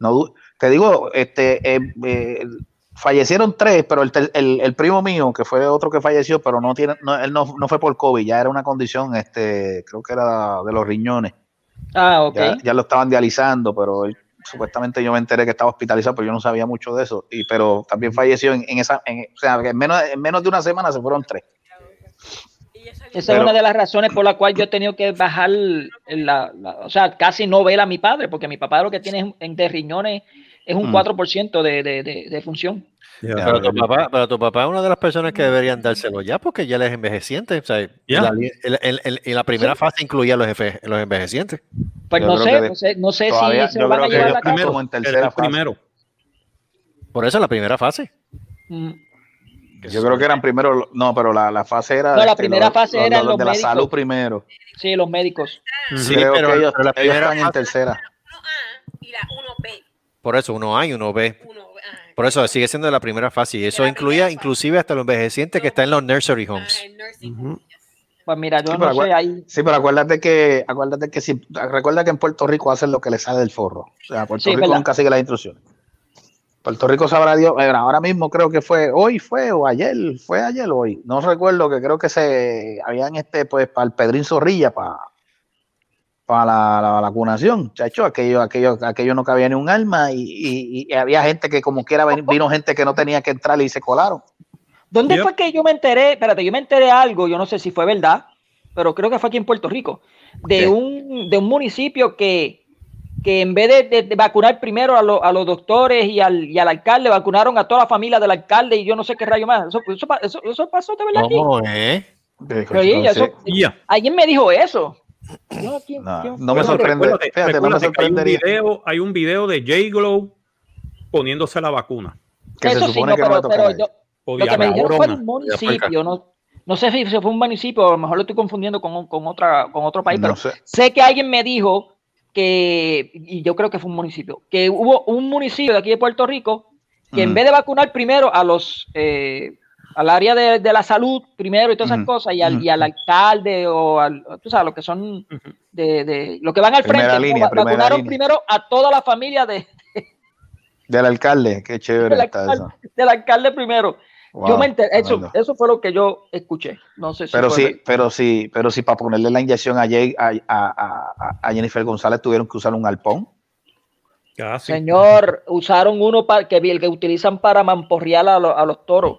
no, te digo, este, eh, eh, fallecieron tres, pero el, el, el primo mío, que fue otro que falleció, pero no tiene, no, él no, no fue por COVID, ya era una condición, este, creo que era de los riñones. Ah, ok. Ya, ya lo estaban dializando, pero él- supuestamente yo me enteré que estaba hospitalizado, pero yo no sabía mucho de eso. Y, pero también falleció en, en esa, en- o sea, en menos, en menos de una semana se fueron tres. Esa Pero- es una de las razones por la cual yo he tenido que bajar, la, la- o sea, casi no ver a mi padre, porque mi papá lo que tiene es- en de riñones es un Mm. 4% de, de, de, de función. Ya, Pero tu, papá, pero tu papá es una de las personas que deberían dárselo ya porque ya él es envejeciente. O sea, Ya. la, el- el- el- y la primera fase incluía los, efe- los envejecientes. Pues no sé, no sé, no sé todavía- si se lo van a llevar a la casa. primero- como en Era tercera el fase. primero. Por eso la primera fase. Mm. Yo creo que eran primero, no, pero la, la fase era. No, la este, primera fase los de la salud primero. Sí, los médicos. Sí, creo pero- que ellos, pero la ellos primera están en tercera. 1A y la 1B. Por eso uno A y uno B. 1 ah, Por eso sigue siendo la primera fase. Y eso incluía inclusive hasta los envejecientes que están en los nursery ah, homes. Pues mira, yo Sí, no sé ahí. Sí, pero acuérdate que, acuérdate que si, recuerda que en Puerto Rico hacen lo que les sale del forro. O sea, Puerto Sí, Rico verdad. nunca sigue las instrucciones. Puerto Rico sabrá Dios, eh, ahora mismo creo que fue, hoy fue, o ayer, fue ayer o hoy. No recuerdo que creo que se habían este, pues, para el Pedrín Zorrilla, para, para la, la vacunación, chacho, aquello, aquello, aquello no cabía ni un alma, y, y- y había gente que como quiera ven- vino gente que no tenía que entrar y se colaron. ¿Dónde Yep. fue que yo me enteré? Espérate, yo me enteré algo, yo no sé si fue verdad, pero creo que fue aquí en Puerto Rico, de, un, de un municipio que, que en vez de, de- de vacunar primero a, lo- a los doctores y al, y al alcalde, vacunaron a toda la familia del alcalde y yo no sé qué rayo más. Eso, eso, eso- eso pasó de verdad aquí. ¿Cómo es? Pero, oye, eso- Ya. alguien me dijo eso. Yo, ¿quién- No, quién no fue? me sorprende, Recuérdate- fíjate, no me hay un sorprendería. video, hay un video de J Glow poniéndose la vacuna. Que se Eso sí, supone no, que no pero, pero yo, O lo que me dijeron fue un municipio, no, no sé si fue un municipio, a lo mejor lo estoy confundiendo con, con, otra, con otro país, No pero sé. sé que alguien me dijo que, y yo creo que fue un municipio, que hubo un municipio de aquí de Puerto Rico que en vez de vacunar primero a los, eh, al área de, de la salud primero y todas esas cosas, y al, y al alcalde o al, tú sabes, lo que son de, de lo que van al Primera frente, línea, vacunaron línea. primero a toda la familia de, Del alcalde, qué chévere del está alcalde, eso. del alcalde primero. Yo me enteré, eso, eso fue lo que yo escuché. No sé si pero sí, pero sí, pero sí, para ponerle la inyección a, Jay- a, a- a- a Jennifer González tuvieron que usar un alpón. Casi. Señor, usaron uno para que el que utilizan para mamporrear a, lo- a los toros.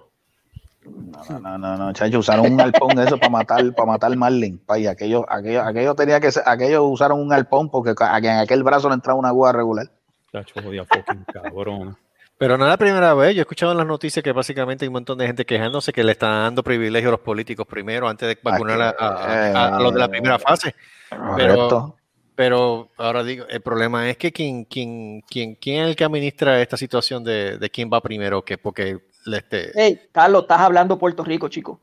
No, no, no, no, chacho, usaron un alpón eso para matar, para matar Marlin. Pay, aquello, aquello, aquello tenía que ser, aquello usaron un alpón porque en aquel brazo le entraba una agua regular. Chacho, jodida fucking cabrón. Pero no es la primera vez. Yo he escuchado en las noticias que básicamente hay un montón de gente quejándose que le están dando privilegio a los políticos primero antes de vacunar a, a- a- a los de la primera fase. Correcto. Pero ahora digo, el problema es que quién, quién, quién, quién es el que administra esta situación de, de quién va primero, que porque le este, Hey, Carlos, estás hablando Puerto Rico, chico.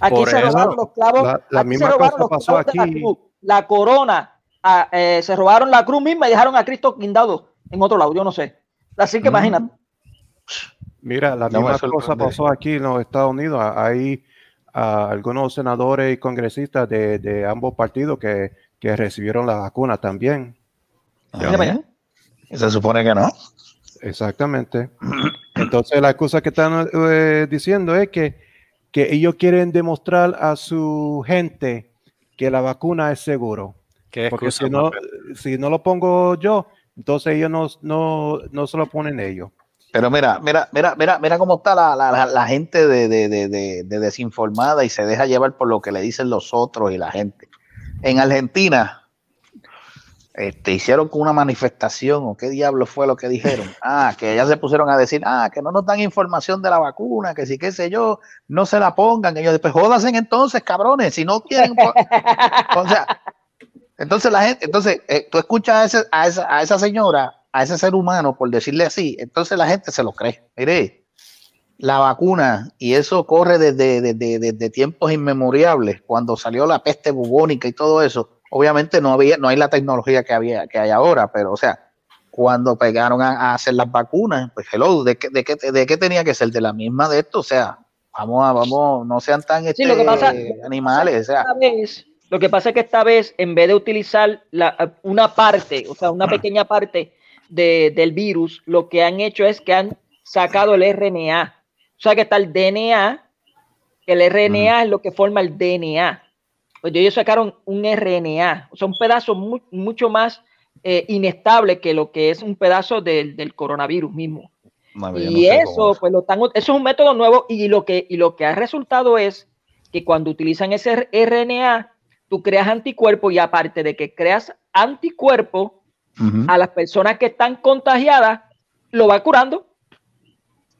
Aquí Por se eso. robaron los clavos. La- la aquí misma se robaron cosa los pasó clavos de la aquí. cruz, La, corona, ah, eh, se robaron la cruz misma y dejaron a Cristo guindado en otro lado, yo no sé. Así que Mm. imagínate. Mira, la No misma cosa pasó aquí en los Estados Unidos. Hay ah, algunos senadores y congresistas de, de ambos partidos que, que recibieron la vacuna también. Y Se supone que no. Exactamente. Entonces la cosa que están eh, diciendo es que, que ellos quieren demostrar a su gente que la vacuna es seguro. ¿qué Porque si no, si no lo pongo yo, entonces ellos no, no, no se lo ponen ellos. Pero mira, mira, mira, mira, mira cómo está la, la- la- gente de, de- de- de- de desinformada y se deja llevar por lo que le dicen los otros y la gente. En Argentina, este, hicieron con una manifestación, o qué diablo fue lo que dijeron. Ah, que ellas se pusieron a decir, ah, que no nos dan información de la vacuna, que sí, qué sé yo, no se la pongan. Ellos después, jódanse entonces, cabrones, si no quieren. po-". o sea, entonces la gente, entonces eh, tú escuchas a, ese- a esa, a esa señora, a ese ser humano, por decirle así, entonces la gente se lo cree. Mire, la vacuna, y eso corre desde, desde, desde tiempos inmemoriales, cuando salió la peste bubónica y todo eso, obviamente no había, no hay la tecnología que había, que hay ahora, pero o sea, cuando pegaron a, a hacer las vacunas, pues hello, ¿de qué, de, qué, ¿de qué tenía que ser? De la misma de esto, o sea, vamos a, vamos, no sean tan Sí, lo que este, pasa- animales, o sea, Esta vez, lo que pasa es que esta vez, en vez de utilizar la- una parte, o sea, una pequeña parte de- del virus, lo que han hecho es que han sacado el RNA. O sea, que está el DNA, el RNA es lo que forma el DNA. Pues ellos sacaron un RNA, o sea, un pedazo mu- mucho más eh, inestable que lo que es un pedazo del, del coronavirus mismo. no Y eso, pues lo están, eso es un método nuevo y lo que, y lo que ha resultado es que cuando utilizan ese RNA, tú creas anticuerpos y aparte de que creas a las personas que están contagiadas, lo va curando.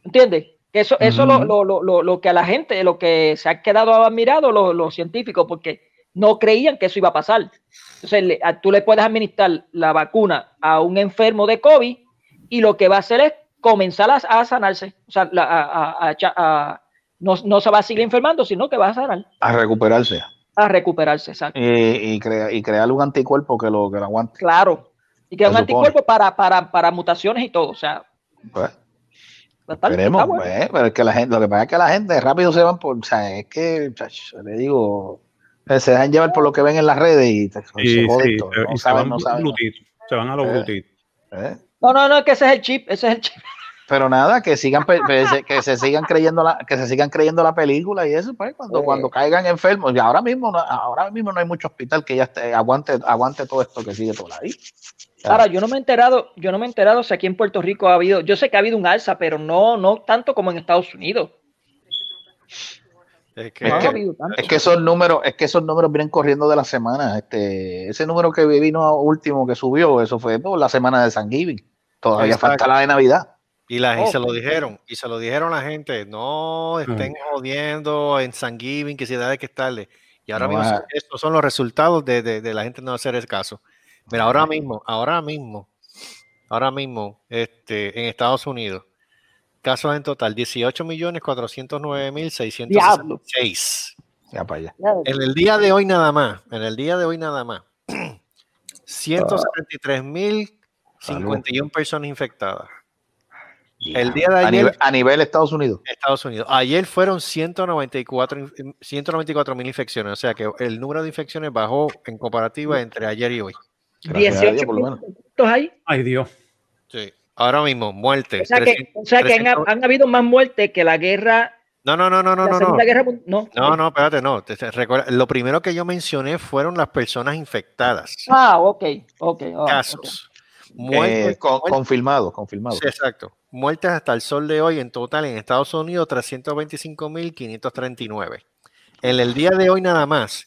¿Entiendes? Eso, eso Ujú. lo, lo, lo, lo, lo que a la gente, lo que se ha quedado admirado los, científicos, porque no creían que eso iba a pasar. Entonces, le- a- tú le puedes administrar la vacuna a un enfermo de COVID y lo que va a hacer es comenzar a, a sanarse. O sea, la- a- a- a echa- a- no, no se va a seguir enfermando, sino que va a sanar, a recuperarse a recuperarse. Exacto. y, y, crea- y crear un anticuerpo que lo, que lo aguante. Claro. Y que es un anticuerpo para, para, para mutaciones y todo. O sea, Pues, Esperemos, bueno. pues, pero es que la gente, lo que pasa es que la gente rápido se van por, o sea, es que, chacho, le digo, se dejan llevar por lo que ven en las redes y se, Sí, se joden sí, todo, se- no y se saben, van no a saben. los glutitos, Se van a los Eh. glutitos. ¿eh? No, no, no, que ese es el chip, ese es el chip. Pero nada, que sigan, que se sigan creyendo la, que se sigan creyendo la película y eso, pues, cuando, cuando caigan enfermos, y ahora mismo, no, ahora mismo no hay mucho hospital que ya esté, aguante, aguante todo esto que sigue por ahí. Ahora, yo no me he enterado, yo no me he enterado si aquí en Puerto Rico ha habido, yo sé que ha habido un alza, pero no, no tanto como en Estados Unidos. Es que, Es. Es esos números, es que esos números vienen corriendo de la semana. Este, ese número que vino último que subió, eso fue por la semana de San Giving. Todavía Exacto. falta la de Navidad. y, la, y se Oh. lo dijeron, y se lo dijeron a la gente, no estén jodiendo en San Giving, que si da que estarle. Y ahora No mismo estos son los resultados de, de- de la gente no hacer el caso. Mira, ahora mismo, ahora mismo, ahora mismo, este, en Estados Unidos, casos en total, 18 millones 409 mil 666. Ya para allá. En el día de hoy nada más, en el día de hoy nada más, 173 mil 51 personas infectadas. El día de A ayer, nivel, a nivel Estados Unidos. Estados Unidos, ayer fueron 194 in- 194 mil infecciones, o sea que el número de infecciones bajó en comparativa entre ayer y hoy. Gracias a Dios, 18 por lo menos. puntos ahí. Ay, Dios. Sí. Ahora mismo, muerte. O sea que, o sea que han, 300 han habido más muertes que la guerra No, no, no, no, no, no. No, Guerra no. no, no, espérate, no. Te- te recuerda- lo primero que yo mencioné fueron las personas infectadas. Ah, ok, ok. ah. Casos. Eh, Muertes, con- muertes- confirmado, confirmado. Sí, exacto. Muertes hasta el sol de hoy en total en Estados Unidos 325.539. En el día de hoy nada más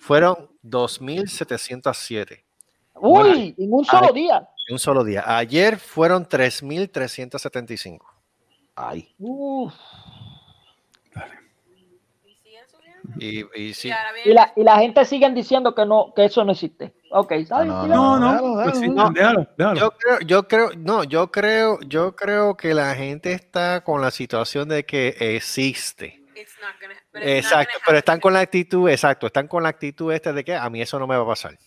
fueron 2.707 Uy, en un solo día. en un solo día. Ayer fueron 3.375. Ay. Uf. Y. Y, sí. Y la, y la gente siguen diciendo que no, que eso no existe. Ok, está bien, no. No, no, Déjalo, pues. Yo creo, yo creo, no, yo creo, yo creo que la gente está con la situación de que existe. It's not gonna- but it's not Exacto, gonna pero están con la actitud, exacto, están con la actitud esta de que a mí eso no me va a pasar.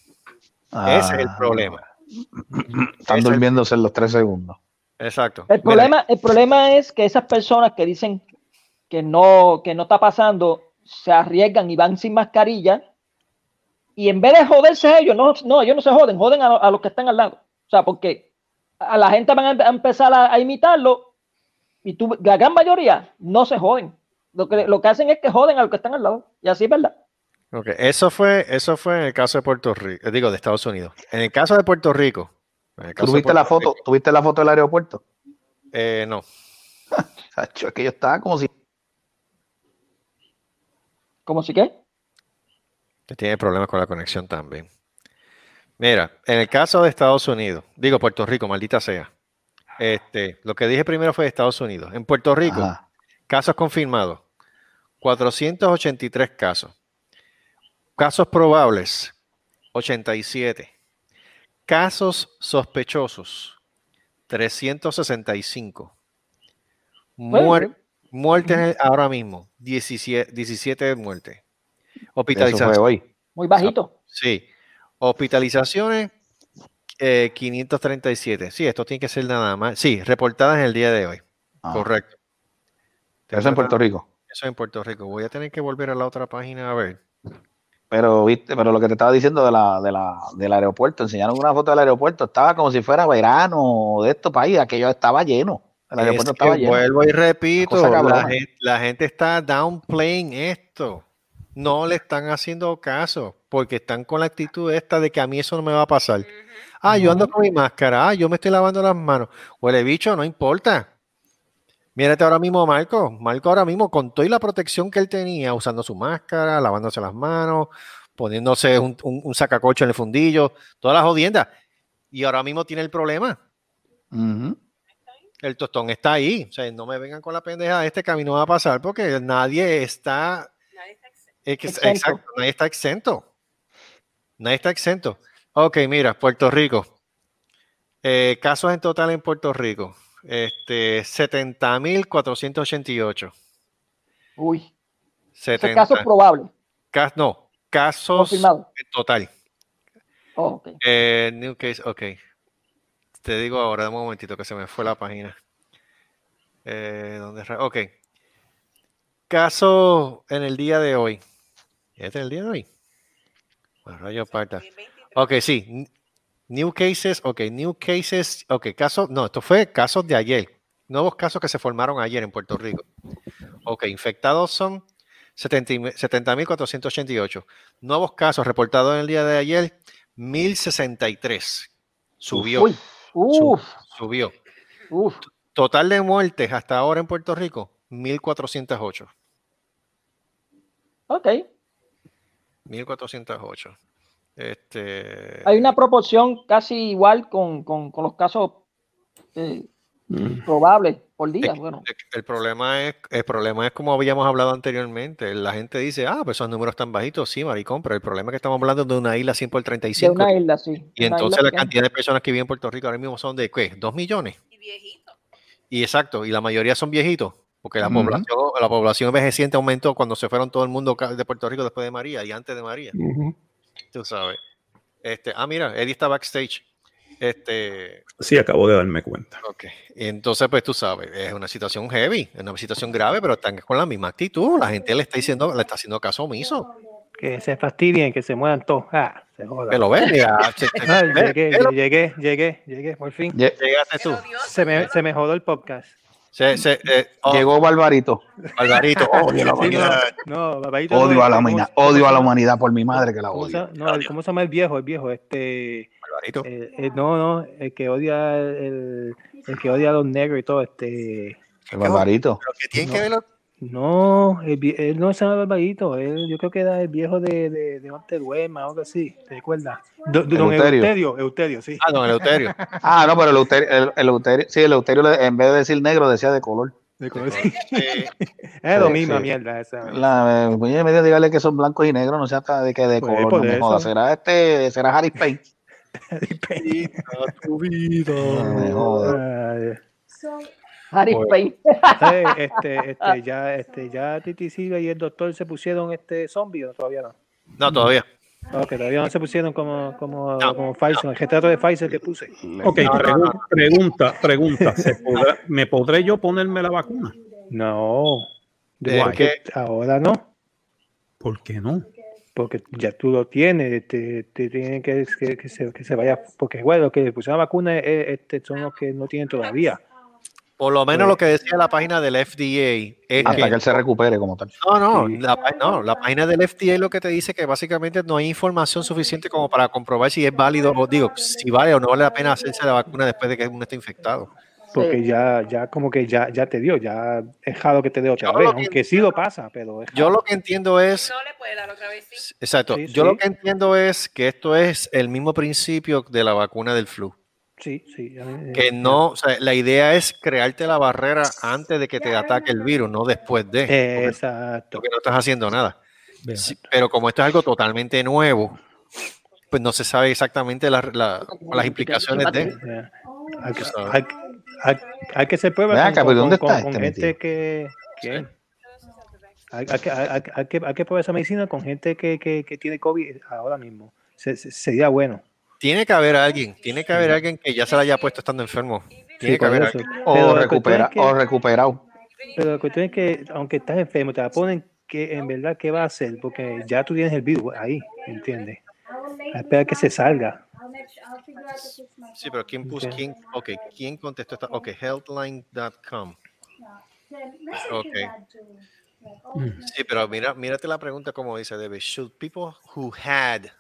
Ese es el Ah, problema. Están Ese es el- durmiéndose en los tres segundos. Exacto. El problema, el problema es que esas personas que dicen que no, que no está pasando, se arriesgan y van sin mascarilla. Y en vez de joderse ellos, no, no, ellos no se joden, joden a, a los que están al lado. O sea, porque a la gente van a a empezar a, a imitarlo y tú, la gran mayoría no se joden. Lo que, lo que hacen es que joden a los que están al lado. Y así es verdad. Ok, Eso fue, eso fue en el caso de Puerto Rico, eh, digo, de Estados Unidos. En el caso de Puerto Rico. en el ¿Tú caso de viste la foto? ¿Tuviste la foto del aeropuerto? Eh, no. Sacho, es que yo estaba como si Como si que. que tiene problemas con la conexión también. Mira, en el caso de Estados Unidos, digo Puerto Rico, maldita sea. Este, lo que dije primero fue Estados Unidos. En Puerto Rico, Ajá. casos confirmados, 483 casos. Casos probables, 87. Casos sospechosos, 365. Bueno, Muer- muertes ahora mismo, 17, 17 muertes. Eso fue Hospitalizaciones. hoy. Muy bajito. Sí. Hospitalizaciones, eh, 537. Sí, esto tiene que ser nada más. Sí, reportadas en el día de hoy. Ah, Correcto. Eso en Puerto Rico. Eso en Puerto Rico. Voy a tener que volver a la otra página a ver. Pero viste, pero lo que te estaba diciendo de la, de la, del aeropuerto, enseñaron una foto del aeropuerto, estaba como si fuera verano de estos países, aquello estaba lleno. El aeropuerto Es estaba lleno. vuelvo y repito, la gente, la gente está downplaying esto. No le están haciendo caso porque están con la actitud esta de que a mí eso no me va a pasar. Ah, yo ando con mi máscara. Ah, yo me estoy lavando las manos. Huele bicho, no importa. Mírate ahora mismo, Marco. Marco ahora mismo, con toda la protección que él tenía, usando su máscara, lavándose las manos, poniéndose un, un, un sacacocho en el fundillo, todas las jodiendas. Y ahora mismo tiene el problema. El tostón está ahí. O sea, no me vengan con la pendeja de este camino va a pasar porque nadie está. Nadie está exento. ex- Exento. Exacto, nadie está exento. Nadie está exento. Ok, mira, Puerto Rico. Eh, casos en total en Puerto Rico. Este, 70.488. Uy. Ese 70, caso probable. ca- no, casos Confirmado. en total. Oh, ok. Eh, new case, ok. Te digo ahora, dame un momentito que se me fue la página. Eh, ¿dónde ok. Caso en el día de hoy. ¿Este es el día de hoy? Bueno, rayo parta. 23. Ok, sí. New cases, ok, new cases, ok, casos, no, esto fue casos de ayer. Nuevos casos que se formaron ayer en Puerto Rico. Ok, infectados son 70 y- 70.488. Nuevos casos reportados en el día de ayer, 1.063. Subió, Uy. Uf. subió. Uf. Total de muertes hasta ahora en Puerto Rico, 1.408. Ok. 1.408. Este, Hay una proporción casi igual con, con- con los casos eh, probables por día. Es que- Bueno, El problema es, el problema es como habíamos hablado anteriormente. La gente dice, ah, pues esos números están bajitos, sí, maricón, pero el problema es que estamos hablando de una isla 100 por de 35. una isla, sí. y Una entonces isla la pequeña. cantidad de personas que viven en Puerto Rico ahora mismo son de, ¿qué? ¿Dos millones? Y viejito. Y exacto, y la mayoría son viejitos, porque la, población, la población envejeciente aumentó cuando se fueron todo el mundo de Puerto Rico después de María y antes de María. Tú sabes. Este, ah, mira, Eddie está backstage. Este, Sí, acabo de darme cuenta. ok. Entonces, pues tú sabes, es una situación heavy, es una situación grave, pero están con la misma actitud. La gente le está diciendo, le está haciendo caso omiso. Que se fastidien, que se muevan todos. Ah, se joda. Que lo ves, mira, se- se- Ay, ve- llegué, llegué, llegué, llegué, por fin. Llegaste tú. Se me, se me jodó el podcast. Se, se, eh, oh, Llegó Barbarito. Barbarito. Odio la Sí, no, humanidad. no, Barbarito Odio no, a la ¿cómo- humanidad. cómo Odio se a la humanidad por mi madre que la ¿Cómo se, odio. no, el- ¿Cómo se llama el viejo? El viejo, este. Barbarito. eh, eh, no, no, el que odia el, el que odia a los negros y todo, este. El Barbarito. Pero que tiene que ver lo- No, el él no se llama Barbarito, él, yo creo que era el viejo de, de, de Monteduema o algo así, ¿te recuerdas? Do- Don. Euterio, Euterio, sí. Ah, don Eleuterio. Ah, no, pero el Euterio, el, el Euterio- sí, el Euterio en vez de decir negro decía de color. De color, sí. Es lo mismo, sí. mierda. Esa. La, oye, medio dígale que son blancos y negros, no sea hasta de que de Pues, color, no me joda. Será este, será Harry Payne. tu vida. No me joda. Ay, Harry Pues- Payne. ¿sabes? Este, este, ya, este, ya Titi Silva y el doctor se pusieron este zombie o todavía no. no, todavía. Ok, todavía no se pusieron como, como, No, como Pfizer, el retrato de Pfizer que puse. Ok, No, no, pregu- pregunta, pregunta. ¿se podrá- ¿Me podré yo ponerme la vacuna? No, ¿De porque ahora no, ¿Por qué no? porque ya tú lo tienes, te, te tienen que, que, que se, que se vaya, porque bueno, los que pusieron la vacuna eh, este, son los que no tienen todavía. Por lo menos lo que decía la página del FDA es Hasta que que él se recupere como tal. no, no, Sí. la, no, la página del FDA lo que te dice que básicamente no hay información suficiente como para comprobar si es válido o digo, si vale o no vale la pena hacerse la vacuna después de que uno esté infectado. Porque Sí. ya, ya como que ya, ya te dio, ya es raro que te dé otra Yo vez, lo que aunque sí lo pasa, pero es Yo lo que entiendo es No le puede dar otra vez, sí. Exacto. Sí, Yo sí. lo que entiendo es que esto es el mismo principio de la vacuna del flu. Sí, sí. Que no, o sea, la idea es crearte la barrera antes de que te ataque el virus, no después de. Exacto. porque no estás haciendo nada. Sí, pero como esto es algo totalmente nuevo, pues no se sabe exactamente la- la- las implicaciones de. Hay, que, hay, hay- hay que Ven con, acá, con- ¿dónde con- está con este gente que... ¿quién? Hay, hay que, hay, hay que, hay que probar esa medicina con gente que, que, que tiene COVID ahora mismo. Se- se- sería bueno. Tiene que haber alguien, tiene que haber alguien que ya se la haya puesto estando enfermo. Tiene Sí, que haber alguien. O, recupera, o recuperado. Pero la cuestión es que, aunque estás enfermo, te la ponen que en verdad, ¿qué va a hacer? Porque ya tú tienes el virus ahí, ¿entiendes? Espera que se salga. Sí, pero ¿quién puso? ¿Quién, ok, ¿quién contestó esta? Ok, healthline.com. Ok. Sí, pero mira, mírate la pregunta como dice David. Should people who had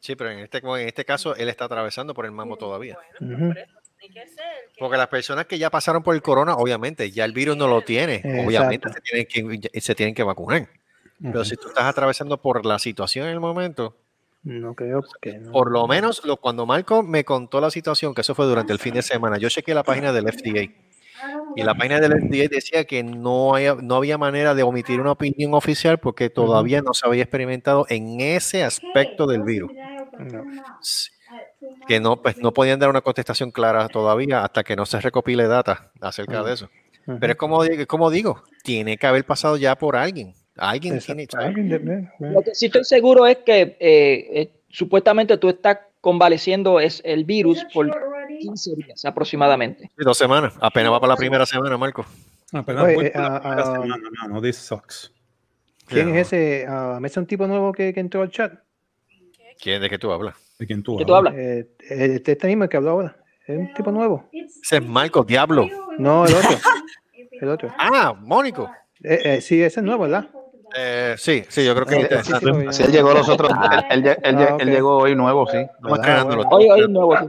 Sí, pero en este, en este caso él está atravesando por el mambo todavía. Ujú. Por eso tiene que ser. que- Porque las personas que ya pasaron por el corona, obviamente, ya el virus no lo tiene. Obviamente se tienen, que, se tienen que vacunar. Pero si tú estás atravesando por la situación en el momento, No creo que no. por lo menos lo, cuando Marco me contó la situación, que eso fue durante el fin de semana, yo chequeé la página del FDA. Y la página del FDA decía que no, hay- no había manera de omitir una opinión oficial porque todavía no se había experimentado en ese aspecto del virus. No. Sí. Que no, pues, no podían dar una contestación clara todavía hasta que no se recopile data acerca de eso. Pero es como, como digo, tiene que haber pasado ya por alguien. Alguien tiene. De- Lo que sí estoy seguro es que eh, eh, supuestamente tú estás convaleciendo es el virus por 15 días aproximadamente. Dos semanas. Apenas va para la primera semana, Marco. Apenas Oye, voy eh, por la ah, primera ah, semana, mano, this sucks. ¿Quién Ya. es ese? Ah, ¿Me es un tipo nuevo que, que entró al chat? ¿Quién de qué tú hablas? ¿De quién tú ¿Qué tú hablas? hablas? Eh, este, este mismo que habló ahora. ¿Es un tipo nuevo? Ese es Marco, diablo. No, el otro. El otro. Ah, Mónico. Eh, eh, sí, ese es nuevo, ¿verdad? Eh, sí, sí, yo creo que Ah, sí, sí, Si él llegó los otros, él, él él lle- Ah, ok. él llegó hoy nuevo, sí. estamos ¿verdad? estrenándolo. Hoy, hoy nuevo. sí.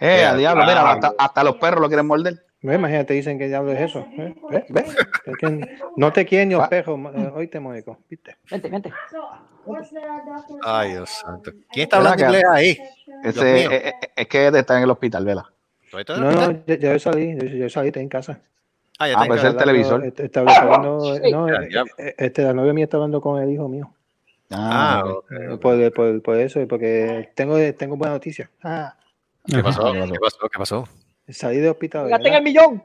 Eh, a diablo, mira, Ah, hasta, hasta los perros lo quieren morder. Ve, Imagínate, dicen que diablo es eso. ¿eh? ¿Ve? ¿Ve? Es que no te quieren ni los perros. eh, Oíste, Mónico. ¿Viste? Vente, vente. Ay, Dios santo. ¿Quién está ¿Verdad hablando que- inglés ahí? Ese, eh, eh, es que está en el hospital, vela. ¿Tú estás en No, no, ya yo salí. Yo, yo salí, estoy en casa. Ah, ya Ah, pues el televisor. Este, está hablando- Sí. no, ya. eh, este, la novia mía está hablando con el hijo mío. Ah, ok. ok, ok. Por, por, por eso, porque tengo, tengo buena noticia. Ah, ¿Qué pasó? Ah, ¿Qué pasó? ¿Qué pasó? salí del hospital. Llegaste en el ¿verdad? millón.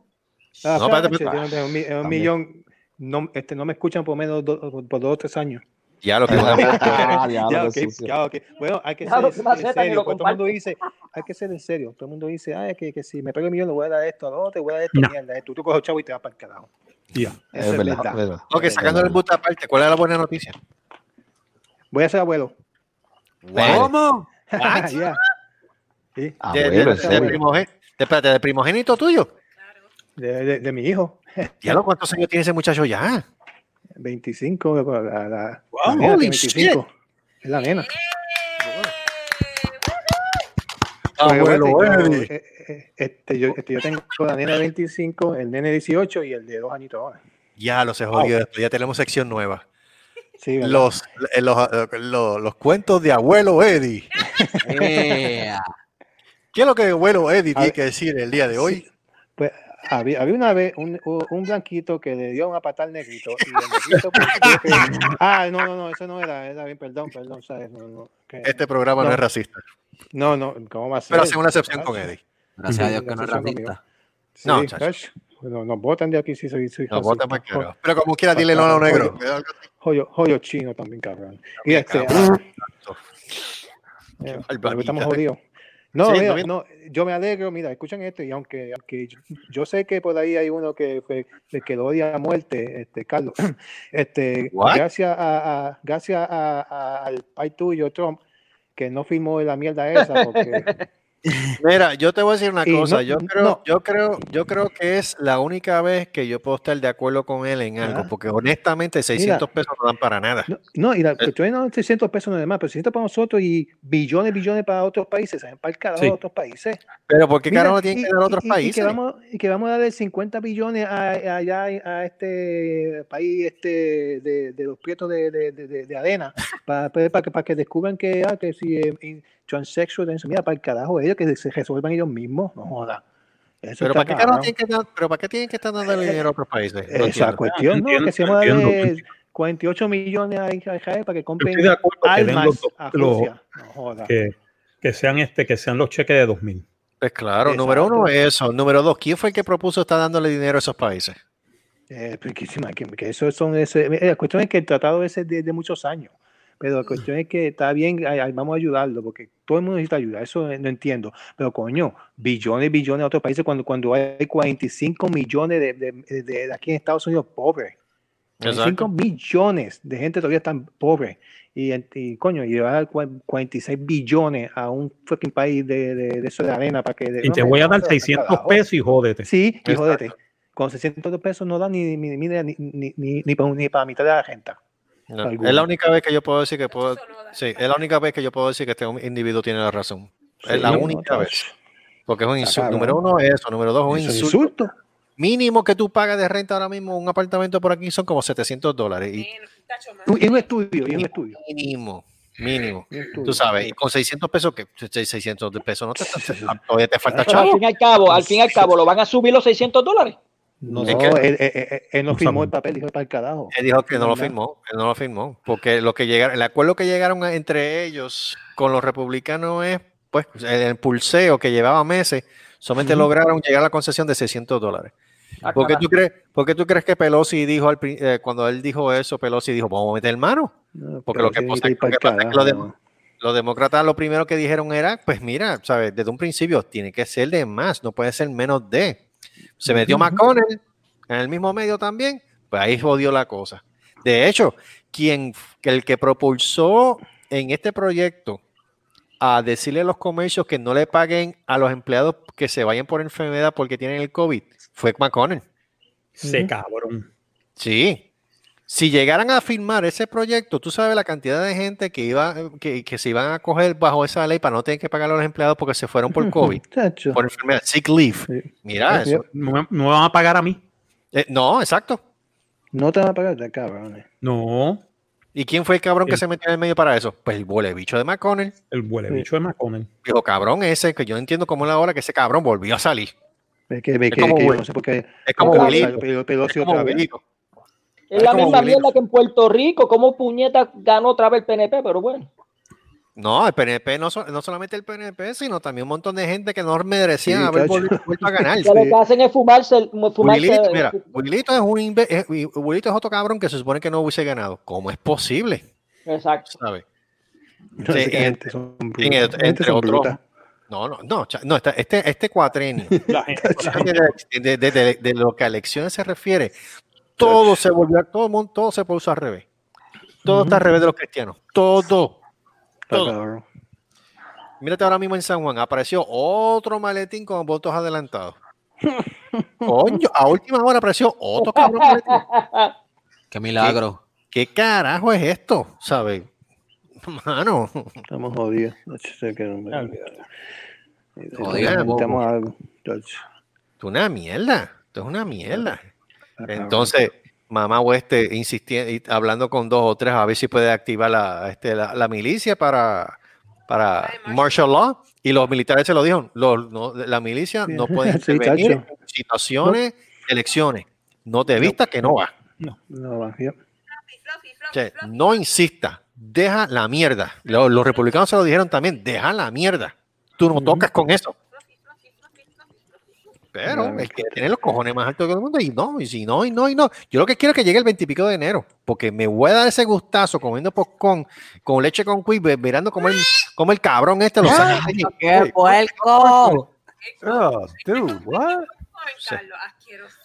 Ah, No, espérate, espérate, tiene un, También. millón. No, este, no me escuchan por menos do- por dos o tres años. Ya lo que Ah. Bueno, hay que Ya, ser lo que más en serio. porque todo el mundo dice, hay que ser en serio. Todo el mundo dice, ay, que, que si me pego el millón, le voy a dar esto, al otro, le voy a dar esto, No. mierda. Tú, tú coges chavo y te vas para el carajo. Ya. Eso Es verdad. Ok, sacando el boot aparte, ¿cuál es la buena noticia? Voy a ser abuelo. ¿Cómo? Sí. Ah, De- de- bueno, de- ese de bueno. primoge- Espérate, ¿de primogénito tuyo? De, de, de mi hijo. Ya ¿cuántos años tiene ese muchacho ya? 25, la, la, Wow, la nena holy tiene 25. Es la nena. Eddie. eh, eh, este, yo, este, yo tengo la nena de 25, el nene de 18 y el de dos añitos ahora. Ya lo se jodió. después Ya tenemos sección nueva. Sí. Los, los, los, los cuentos de abuelo Eddie. Ea. ¿Qué es lo que abuelo Eddie A tiene ver, que decir el día de hoy? Pues había, había una vez un, un blanquito que le dio una patada al negrito. Y el negrito pues, que- ah, no, no, no, eso no era, era bien, perdón, perdón, ¿sabes? No, no, que- Este programa no, no. es racista. no, no, ¿cómo va a ser? Pero hacen una excepción con Eddie. Gracias a Dios que no es racista. Sí, No, chacho. chacho. No, nos votan de aquí si soy, soy No, vota racista. más caro. Pero como quiera, dile no a lo negro. Joyo, joyo chino también, cabrón. Y este, cabrón. eh, estamos jodidos. No, Sí, mira, no, yo me alegro, mira, escuchen esto, y aunque, aunque yo, yo sé que por ahí hay uno que, que, que lo odia a muerte, este, Carlos, este, What? gracias a, a- gracias a, a- al país tuyo, Trump, que no firmó la mierda esa, porque Mira, yo te voy a decir una cosa. no- yo creo, no. yo creo, yo creo que es la única vez que yo puedo estar de acuerdo con él en algo, Ah. porque honestamente 600 pesos no dan para nada. No, no, y la Eh. cuestión no 600 pesos no es más, pero 600 para nosotros y billones, billones para otros países, ¿saben? Para el carajo Sí. de otros países. Pero ¿por qué Mira, carajo tienen y- que dar a otros y- países? Y que, vamos, y que vamos a darle 50 billones a, a- allá a este país este de, de los prietos de, de, de, de- de arena para, para, que, para que descubran que, ah, que si eh, transsexual, eso, mira, para el carajo ellos, que se resuelvan ellos mismos, no joda. Eso pero ¿para qué tienen que dar, pero ¿para qué tienen que estar dando Eh, dinero a otros países? No Esa entiendo. cuestión, ¿no? Entiendo, que se vamos a entiendo, darle entiendo. 48 millones a Israel para que compren armas a los- Rusia. No joda. que, que sean este, que sean los cheques de 2000. Pues claro, número uno Exacto. eso. Número dos, ¿quién fue el que propuso estar dándole dinero a esos países? Eh, pero que, que, eso son ese, la cuestión es que el tratado ese es de, de muchos años, pero la cuestión es que está bien, vamos a ayudarlo, porque todo el mundo necesita ayuda, eso no entiendo, pero coño, billones, billones de otros países cuando, cuando hay 45 millones de, de, de- de aquí en Estados Unidos pobres, 45 millones de gente todavía están pobres, y, y, coño, y llevar cua- 46 billones a un fucking país de, de, de eso de arena para que... Y te voy a dar 600 pesos y jódete. Sí, y jódete. Con 600 pesos no da ni, ni, ni, ni, ni, ni, ni para, ni para mitad de la renta. No, es la única vez que yo puedo decir que puedo. Sí, es la única vez que yo puedo decir que este individuo tiene la razón. Es Sí, la no, única no, vez. Porque es un insulto. Número uno es eso. Número dos, un es insulto. insulto. Mínimo que tú pagas de renta ahora mismo un apartamento por aquí son como 700 dólares. Y. Y un estudio, y un estudio. mínimo, mínimo. un estudio. Tú sabes, y con 600 pesos, que 600 de pesos no te, todavía te falta Pero al chavo. fin y al cabo, al fin y al cabo, ¿lo van a subir los 600 dólares? No, Es que- él, él- él- él no No firmó el papel, dijo para el carajo. Él dijo que no lo firmó, él no lo firmó, porque lo que llegaron, el acuerdo que llegaron a- entre ellos con los republicanos es, pues, el, el pulseo que llevaba meses, solamente lograron llegar a la concesión de 600 dólares. Ah, ¿Por qué tú crees, por qué tú crees que Pelosi dijo, al eh, cuando él dijo eso, Pelosi dijo, vamos a meter mano? No, Porque lo que pasa- ir pa'l lo que pasa es que lo carajo. de- Los demócratas lo primero que dijeron era, pues mira, ¿sabes? Desde un principio tiene que ser de más, no puede ser menos de. Se metió. McConnell en el mismo medio también, pues ahí jodió la cosa. De hecho, quien, el que propulsó en este proyecto a decirle a los comercios que no le paguen a los empleados que se vayan por enfermedad porque tienen el COVID fue McConnell. Se cabrón. Sí. Si llegaran a firmar ese proyecto, tú sabes la cantidad de gente que iba, que, que se iban a coger bajo esa ley para no tener que pagar a los empleados porque se fueron por COVID, por enfermedad, sick leave. Sí. Mira Sí, eso. No, me- no me van a pagar a mí. Eh, no, exacto. No te van a pagar de cabrones. No. ¿Y quién fue el cabrón que se metió en el medio para eso? Pues el huele bicho de McConnell. El huele bicho de McConnell. Dijo, cabrón ese, que yo no entiendo cómo es la hora que ese cabrón volvió a salir. Que, Es que, como que yo Will. no sé por qué. Es como por qué Wilito. salió Pel- Pelosi Es como otra vez. Es la como misma mierda que en Puerto Rico. ¿Cómo puñeta ganó otra vez el PNP? Pero bueno. No, el PNP, no, so- no solamente el PNP, sino también un montón de gente que no merecían Sí, haber vuelto, a ganar. Que lo que hacen es fumarse. el- fumarse Wilito, mira, Wilito es un es, Wilito es otro cabrón que se supone que no hubiese ganado. ¿Cómo es posible? Exacto. ¿Sabes? No sé Sí, qué en- gente son brutas. en- Esta gente entre son otros- brutas. No, no, no, no, este, este cuatrenio, La gente- de, de- de- de- de lo que a elecciones se refiere, todo se volvió, todo, el mundo- todo se puso al revés. Todo está al revés de los cristianos. Todo. Está Todo. cabrón. Mírate ahora mismo en San Juan, apareció otro maletín con votos adelantados. Coño, a última hora apareció otro cabrón maletín. Qué milagro. ¿Qué carajo es esto? ¿Sabes? Mano. Estamos jodidos. No sé qué no me- Jodido, Necesitamos algo. Esto es una mierda. Esto es una mierda. Entonces, mamá Oeste insistiendo, y hablando con dos o tres a ver si puede activar la, este, la, la milicia para, para martial law. Y los militares se lo dijeron. los- no, la milicia no puede intervenir en situaciones, elecciones. No te vista que no va. No, no va. ya. O sea, no insista. Deja la mierda. Los, los republicanos se lo dijeron también. Deja la mierda. Tú no tocas con eso. Pero Claro. el que tiene los cojones más altos que todo el mundo, y no, y si no, y no, y no. Yo lo que quiero es que llegue el veintipico de enero, porque me voy a dar ese gustazo comiendo popcorn con leche con quick, mirando como el, como el cabrón este lo saca. ¡Qué puerco! Oh, dude, what? Ay, Carlos, asqueroso.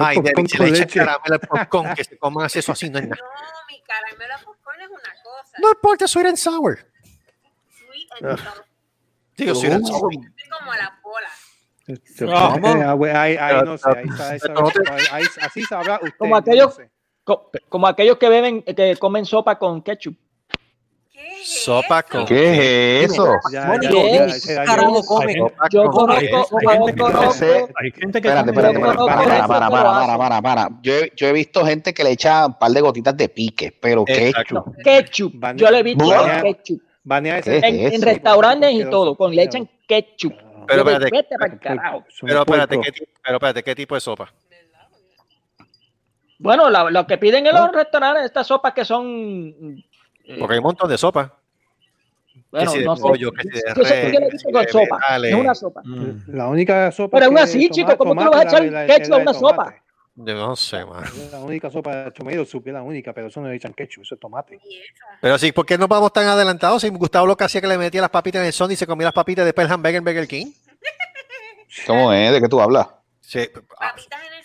Ay, David, Popcorn si con le echa leche. caramelo popcorn, que se coman así, eso así, no es nada. No, mi caramelo popcorn es una cosa. No importa, sweet and sour. Sweet and sour. Digo, sweet and sour. Es como la bola. ¿Cómo? güey, Ahí, ahí no sé. Ahí está, esa- Pero no te- ahí- ahí- así sabrá usted. Como no aquellos- sé. Co- Como aquellos que beben, que comen sopa con ketchup. ¿Qué es Sopa con- ¿Qué es eso? Yo con- conozco, hay gente que conozco, hace- Hay gente que Espérate, espérate, espérate, para, gente para, que para, lo para, hace. para, para. Yo, he- yo he visto gente que le echa un par de gotitas de pique, pero Exacto. ketchup. ketchup. Yo le he visto ketchup. Banea ¿Qué ese- es En, en restaurantes y todo, con le echan ketchup. Pero espérate, vete pa'l carajo. Es un Pero espérate. ¿qué, pero espérate, ¿qué tipo de sopa? Bueno, la- lo que piden en los restaurantes, estas sopas que son. eh, Porque hay un montón de sopa. bueno, no sé. pollo, que si de Yo sé que le si con sopa. Es una sopa. Mm. La única sopa. Pero aún que así, es chico, ¿cómo tú le vas a echar ketchup a una sopa? Tomate. Yo no sé, man. La única sopa de chomedo, supe la única, pero eso no le echan ketchup, eso es tomate. Pero sí, ¿por qué no vamos tan adelantados? Si Gustavo lo que hacía que le metía las papitas en el son y se comía las papitas después el hamburger en Burger King. ¿Cómo es? ¿De qué tú hablas? Sí. ah, Papitas en el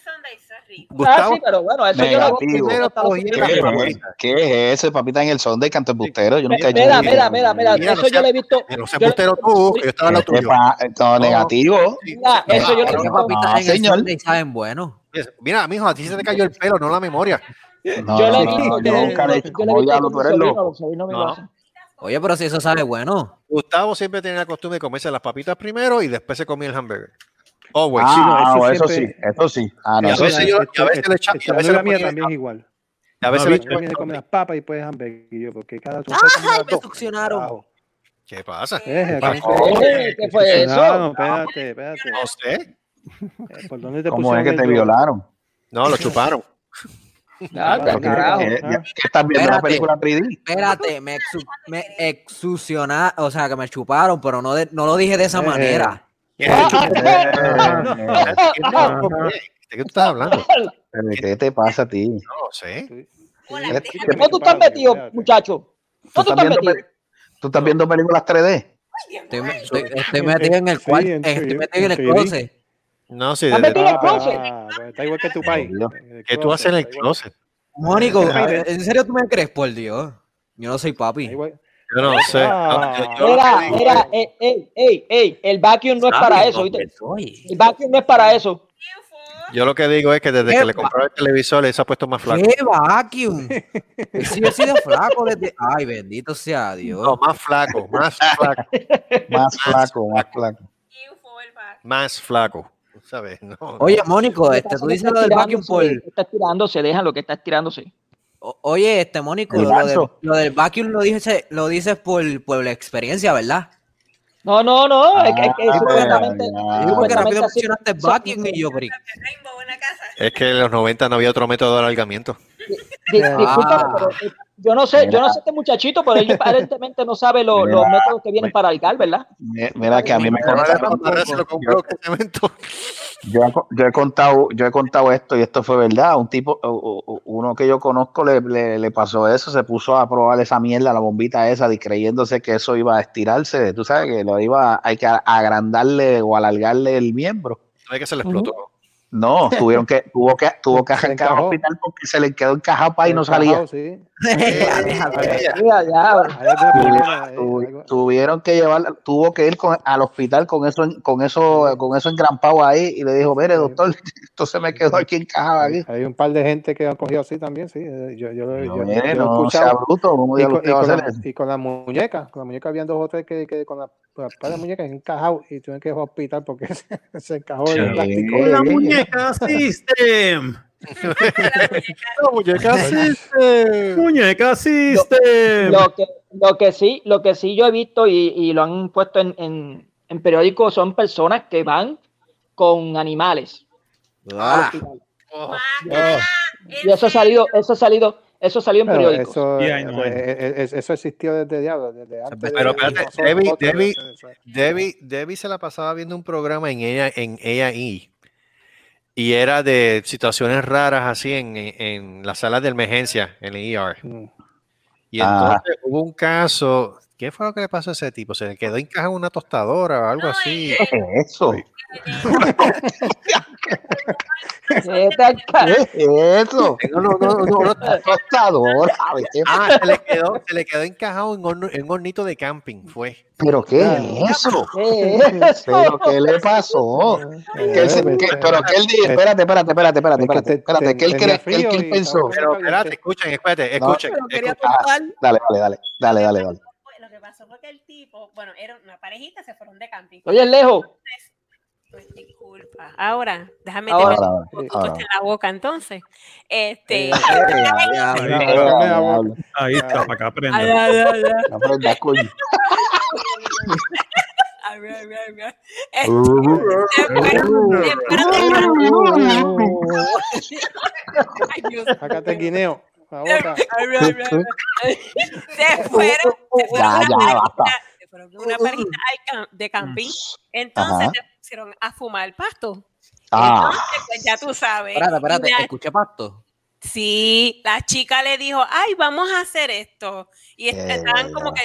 Ah, Gustavo, sí, pero bueno, eso yo lo Negativo. primero hasta la ¿Qué primera ¿Qué, vez. es- qué es eso? Papita en el son de canto embustero. Yo nunca Mira, mira, mira, mira, Mira, eso no yo lo he visto. que no seas yo- bustero tú, que yo estaba lado ¿Qué tuyo. todo negativo. Mira, eso yo lo he Pero visto. papitas Ah, en el señor. Sunday saben bueno. Mira, mijo, a ti se te cayó el pelo, no la memoria. No, Yo le no, no, Yo yo. Yo los lo No. hacen. Oye, pero si eso sabe bueno. Gustavo siempre tenía la costumbre de comerse las papitas primero y después se comía el hamburger. Always. Ah, Sí, no, eso no, eso sí, siempre- eso sí. Ah, no, Y a eso veces sí. yo- y a veces le echa- y a veces la mía también es igual. a veces No, le a echo- También come las papas y y yo, porque cada tú ¡Ay, me succionaron! ¿Qué pasa? Eh, ¿Qué ¿Qué fue No, eso? espérate, espérate. No sé. Eh, ¿Por dónde te ¿Cómo es que te violaron? No, lo chuparon. Ah, ¿Por qué? carajo. ¿Qué- ya- qué estás viendo la Espérate. película 3D? Espérate, me, exu me exusionaron, o sea, que me chuparon, pero no, de- no lo dije de esa Eh. manera. Eh, ¿De qué tú estás hablando? ¿Qué te pasa a ti? No lo sé. Hola, ¿Qué- déjame- qué- ¿Dónde tú estás metido, muchacho? ¿Tú ¿Dónde tú estás metido? tú estás viendo películas 3D? Estoy, me- estoy- estoy metido en el cuarto, estoy metido en el 3D. closet. No, sí. ¿Estás de- metido en el closet? Está igual que tu país. ¿Qué tú haces en el closet? Mónico, Ah. ¿en serio tú me crees? Por Dios. Yo no soy papi. Yo no sé. Ah. Yo- yo digo mira, es- ey, ey, ey, ey, el vacuum no es para ¿Sabes eso. El vacuum no es para eso. Yo lo que digo es que desde que le compraron el televisor, él se ha puesto más flaco. ¿Qué vacuum? Si yo he sido flaco desde. Ay, bendito sea Dios. No, más flaco, más flaco, Más flaco, más flaco. Más flaco. ¿Sabes? No, Oye, Mónico, este, tú dices lo del vacuum por. estirándose, deja lo que está estirándose. O- Oye, este Mónico, lo, del- ganso. lo del vacuum lo dices, lo dices por, por la experiencia, ¿verdad? No, no, no, es que, es que rápido mencionaste vacuum y yo, en la casa. Es que en los 90 no había otro método de alargamiento. Di- Ah. discúlpame, pero yo no sé, yo no sé este muchachito, pero él aparentemente no sabe lo- los métodos que vienen para algar, ¿verdad? Mi- Mira que a mí me contaron- yo, he co- yo he contado, yo he contado esto y esto fue verdad. Un tipo, uno que yo conozco le, le, le pasó eso, se puso a probar esa mierda, la bombita esa, y creyéndose que eso iba a estirarse. Tú sabes que lo iba, hay que agrandarle o alargarle el miembro. ¿Sabes que se le explotó? No, tuvieron que, tuvo que, tuvo que arrancar al hospital porque se le quedó encajado para y no Encajado, salía. sí. Tuvieron que llevar, tuvo que ir con- al hospital con eso, con eso, con eso engrampado ahí y le dijo, mire doctor, esto se me quedó aquí encajado aquí. Hay un par de gente que han cogido así también, sí. eh, Yo, yo, lo- yo, No, yo mire, lo he no sea escuchado. bruto, ¿cómo Y con, y, la, eso? y con la muñeca, con la muñeca habían dos o tres que, que con la, con la par de muñecas encajados y tuvieron que ir al hospital porque se, se encajó en el Sí. plástico. Con la muñeca System. La muñeca System. Muñeca System. Lo que, lo que sí, lo que sí yo he visto y, y lo han puesto en, en, en periódicos son personas que van con animales. al Ah, hospital. Guácala, Y eso ha salido, eso ha salido, eso salió en periódicos. eso, Yeah, existió desde diablo, desde antes. Pero espérate, Debbie- Debbie- Debbie, Debbie se la pasaba viendo un programa en ella en AI y era de situaciones raras así en, en, en las salas de emergencia en el ER. Y Ah. entonces hubo un caso, ¿qué fue lo que le pasó a ese tipo? Se le quedó encajado en una tostadora o algo No, así. ¿Qué es eso? Vete al ca- ¿Qué es eso? Tostadora, ¿qué- Ah, se le quedó, se le quedó encajado en, horno- en un hornito de camping, fue. ¿Pero qué es eso? ¿Qué es eso? ¿Pero qué le pasó? ¿Qué él se- Eh, qué- pero que él dijo, espérate, espérate, espérate, espérate, espérate, te- espérate, te- que él que él, pensó. Pero espérate, escuchen, espérate, escuchen. tocar. Dale, dale, dale, dale, dale, dale. Lo que pasó fue que el tipo, bueno, era una parejita, se fueron de camping. Oye, lejos. Pues, disculpa. Ahora, déjame Ahora, ahora, un poquito ahora. en la boca entonces. Este. Ahí, Ah, está, para que aprenda. coño. Ah. Este, Ay, Dios. Sácate el guineo. Se fueron, se fueron una parejita- de camping. Entonces pusieron a fumar pasto. Ah, Entonces, pues, ya tú sabes. Espérate, espérate, la- escuché pasto. Sí, la chica le dijo, ay, vamos a hacer esto. Y Eh, estaban como que